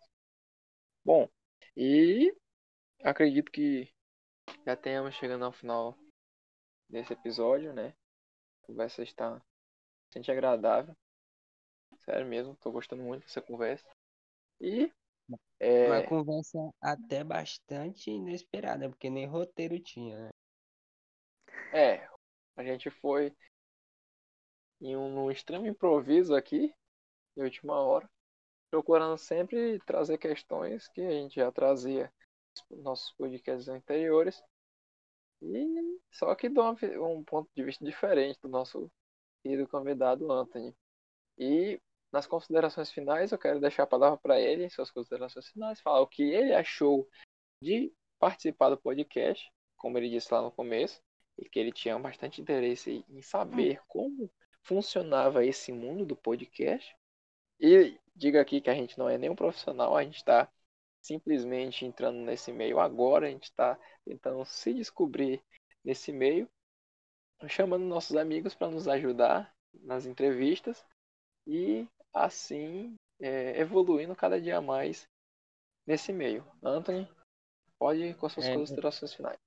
Bom, e acredito que já tenhamos chegando ao final desse episódio, né? A conversa está bastante agradável. Sério mesmo, tô gostando muito dessa conversa. E É, Uma conversa até bastante inesperada, porque nem roteiro tinha, né? é, a gente foi em um, num extremo improviso aqui, de última hora, procurando sempre trazer questões que a gente já trazia nos nossos podcasts anteriores, e só que de um ponto de vista diferente do nosso querido convidado Anthony. E nas considerações finais, eu quero deixar a palavra para ele, suas considerações finais, falar o que ele achou de participar do podcast, como ele disse lá no começo, e que ele tinha bastante interesse em saber como funcionava esse mundo do podcast. E diga aqui que a gente não é nenhum profissional, a gente está simplesmente entrando nesse meio agora, a gente está tentando se descobrir nesse meio, chamando nossos amigos para nos ajudar nas entrevistas e assim é, evoluindo cada dia mais nesse meio. Anthony, pode ir com as suas É, considerações finais.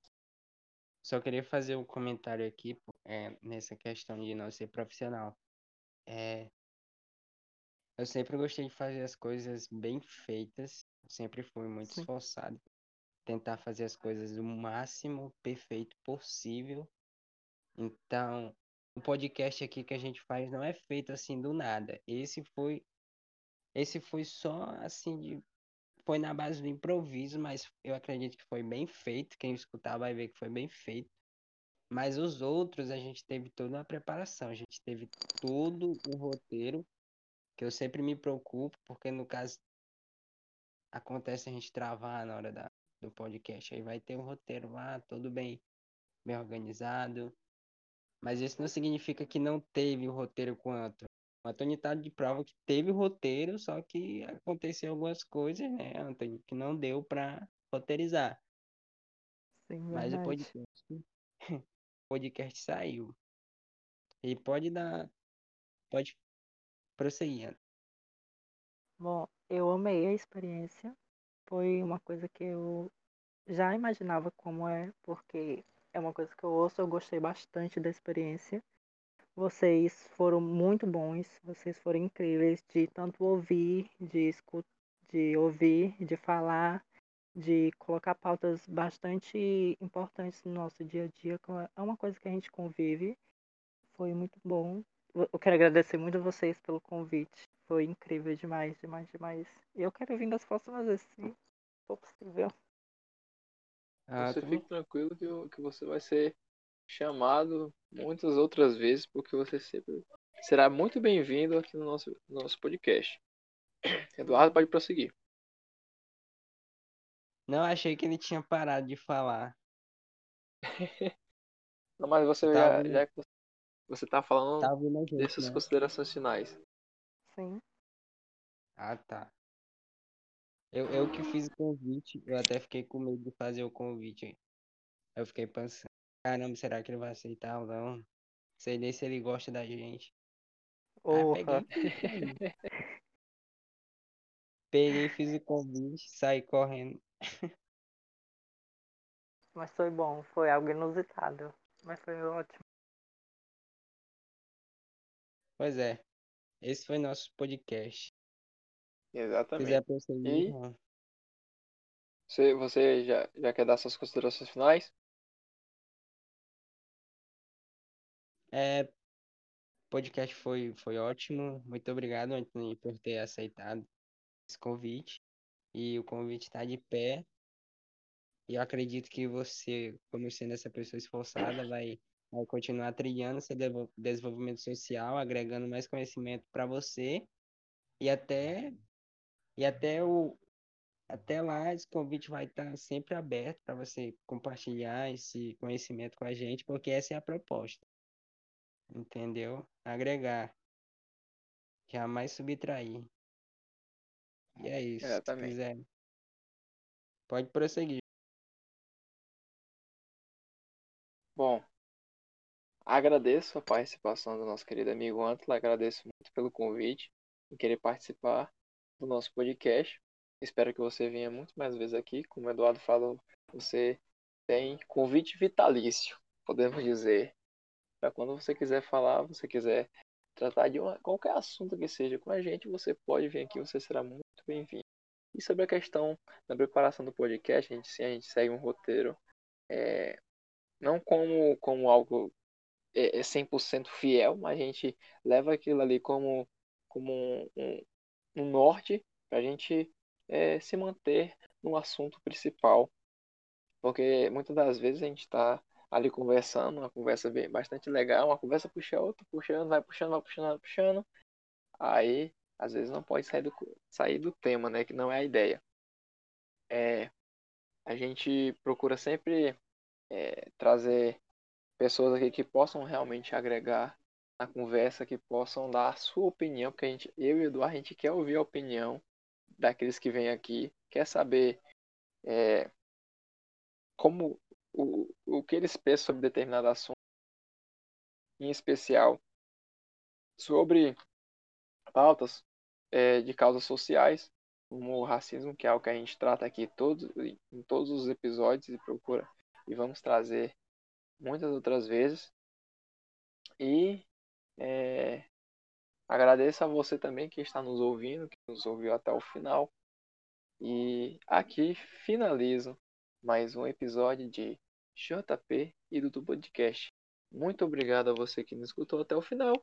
Só queria fazer um comentário aqui é, nessa questão de não ser profissional. É, eu sempre gostei de fazer as coisas bem feitas, sempre fui muito Sim. esforçado, tentar fazer as coisas o máximo perfeito possível. Então, o podcast aqui que a gente faz não é feito assim do nada. Esse foi, esse foi só assim de, foi na base do improviso, mas eu acredito que foi bem feito. Quem escutar vai ver que foi bem feito. Mas os outros a gente teve toda uma preparação, a gente teve todo o roteiro, que eu sempre me preocupo, porque no caso acontece a gente travar na hora da, do podcast, aí vai ter um roteiro lá, todo bem, bem organizado. Mas isso não significa que não teve o roteiro com o Antônio. Tá de prova que teve o roteiro, só que aconteceu algumas coisas, né, Antônio, que não deu pra roteirizar. Sim, Mas o podcast, o podcast saiu. E pode dar. Pode prosseguir. Bom, eu amei a experiência. Foi uma coisa que eu já imaginava como é, porque é uma coisa que eu ouço, eu gostei bastante da experiência. Vocês foram muito bons, vocês foram incríveis de tanto ouvir, de escutar, de ouvir, de falar, de colocar pautas bastante importantes no nosso dia a dia. É uma coisa que a gente convive. Foi muito bom. Eu quero agradecer muito a vocês pelo convite. Foi incrível demais, demais, demais. E eu quero vir das próximas vezes, se for possível. Ah, Você tu- fique tranquilo que, que você vai ser chamado muitas outras vezes, porque você sempre será muito bem-vindo aqui no nosso, no nosso podcast. Eduardo, pode prosseguir. Não, achei que ele tinha parado de falar. Não, mas você Tá já, já que você está falando Tá gente, dessas né? considerações finais. Sim. Ah, tá. Eu, eu que fiz o convite, eu até fiquei com medo de fazer o convite. Eu fiquei pensando, caramba, será que ele vai aceitar ou não? Sei nem se ele gosta da gente. Peguei, Porra. aí. peguei, fiz o convite, saí correndo. Mas foi bom, foi algo inusitado. Mas foi ótimo. Pois é, esse foi nosso podcast. Se Exatamente. quiser E-. Você, você já, já quer dar suas considerações finais? É, o podcast foi, foi ótimo. Muito obrigado, Anthony, por ter aceitado esse convite. E o convite está de pé. E eu acredito que você, como sendo essa pessoa esforçada, vai, vai continuar trilhando seu desenvolvimento social, agregando mais conhecimento para você. E até, e até o, até lá, esse convite vai estar sempre aberto para você compartilhar esse conhecimento com a gente, porque essa é a proposta. Entendeu? Agregar. Jamais subtrair. E é isso. Se Exatamente. quiser. Pode prosseguir. Bom, agradeço a participação do nosso querido amigo Antla, agradeço muito pelo convite em querer participar do nosso podcast. Espero que você venha muito mais vezes aqui. Como o Eduardo falou, você tem convite vitalício, podemos dizer. Para quando você quiser falar, você quiser tratar de uma, qualquer assunto que seja com a gente, você pode vir aqui, você será muito bem-vindo. E sobre a questão da preparação do podcast, a gente, sim, a gente segue um roteiro é, não como, como algo é, 100% é fiel, mas a gente leva aquilo ali como, como um, um norte para a gente é, se manter no assunto principal. Porque muitas das vezes a gente está ali conversando, uma conversa bem, bastante legal, uma conversa puxa a outra, puxando, vai puxando, vai puxando, vai puxando. Aí, às vezes não pode sair do, sair do tema, né? Que não é a ideia. É, a gente procura sempre é, trazer pessoas aqui que possam realmente agregar na conversa, que possam dar a sua opinião, porque a gente, eu e o Eduardo, a gente quer ouvir a opinião daqueles que vêm aqui, quer saber é, como o, o que eles pensam sobre determinado assunto, em especial sobre pautas é, de causas sociais, como o racismo, que é algo que a gente trata aqui todos, em todos os episódios e procura e vamos trazer muitas outras vezes. E é, agradeço a você também que está nos ouvindo, que nos ouviu até o final. E aqui finalizo mais um episódio de JP e do Podcast. Muito obrigado a você que nos escutou até o final.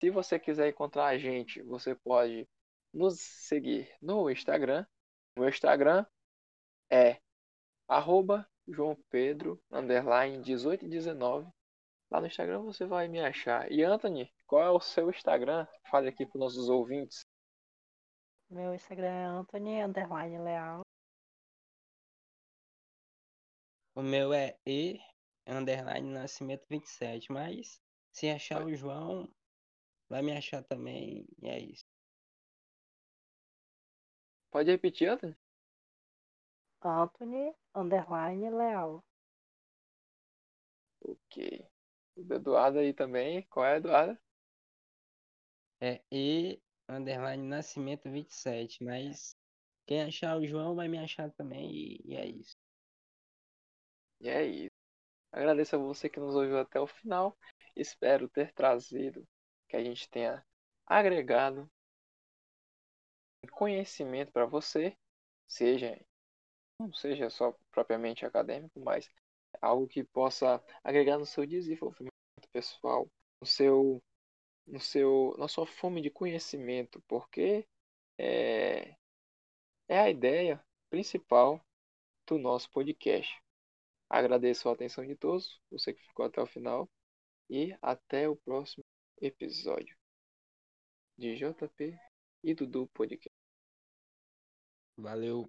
Se você quiser encontrar a gente, você pode nos seguir no Instagram. O Instagram é arroba João Pedro, underline 1819. Lá no Instagram você vai me achar. E Anthony, qual é o seu Instagram? Fale aqui para os nossos ouvintes. Meu Instagram é Anthony, underline Leal. O meu é E, underline Nascimento 27. Mas se achar o João, vai me achar também. E é isso. Pode repetir, Anthony? Anthony, underline Leal. Ok. Eduardo aí também. Qual é, Eduardo? É E, underline Nascimento 27. Mas quem achar o João vai me achar também. E, e é isso. E é isso. Agradeço a você que nos ouviu até o final. Espero ter trazido, que a gente tenha agregado conhecimento para você, seja não seja só propriamente acadêmico, mas algo que possa agregar no seu desenvolvimento pessoal, no seu, no seu, na sua fome de conhecimento, porque é, é a ideia principal do nosso podcast. Agradeço a atenção de todos, você que ficou até o final, e até o próximo episódio de JP e Dudu Podcast. Valeu.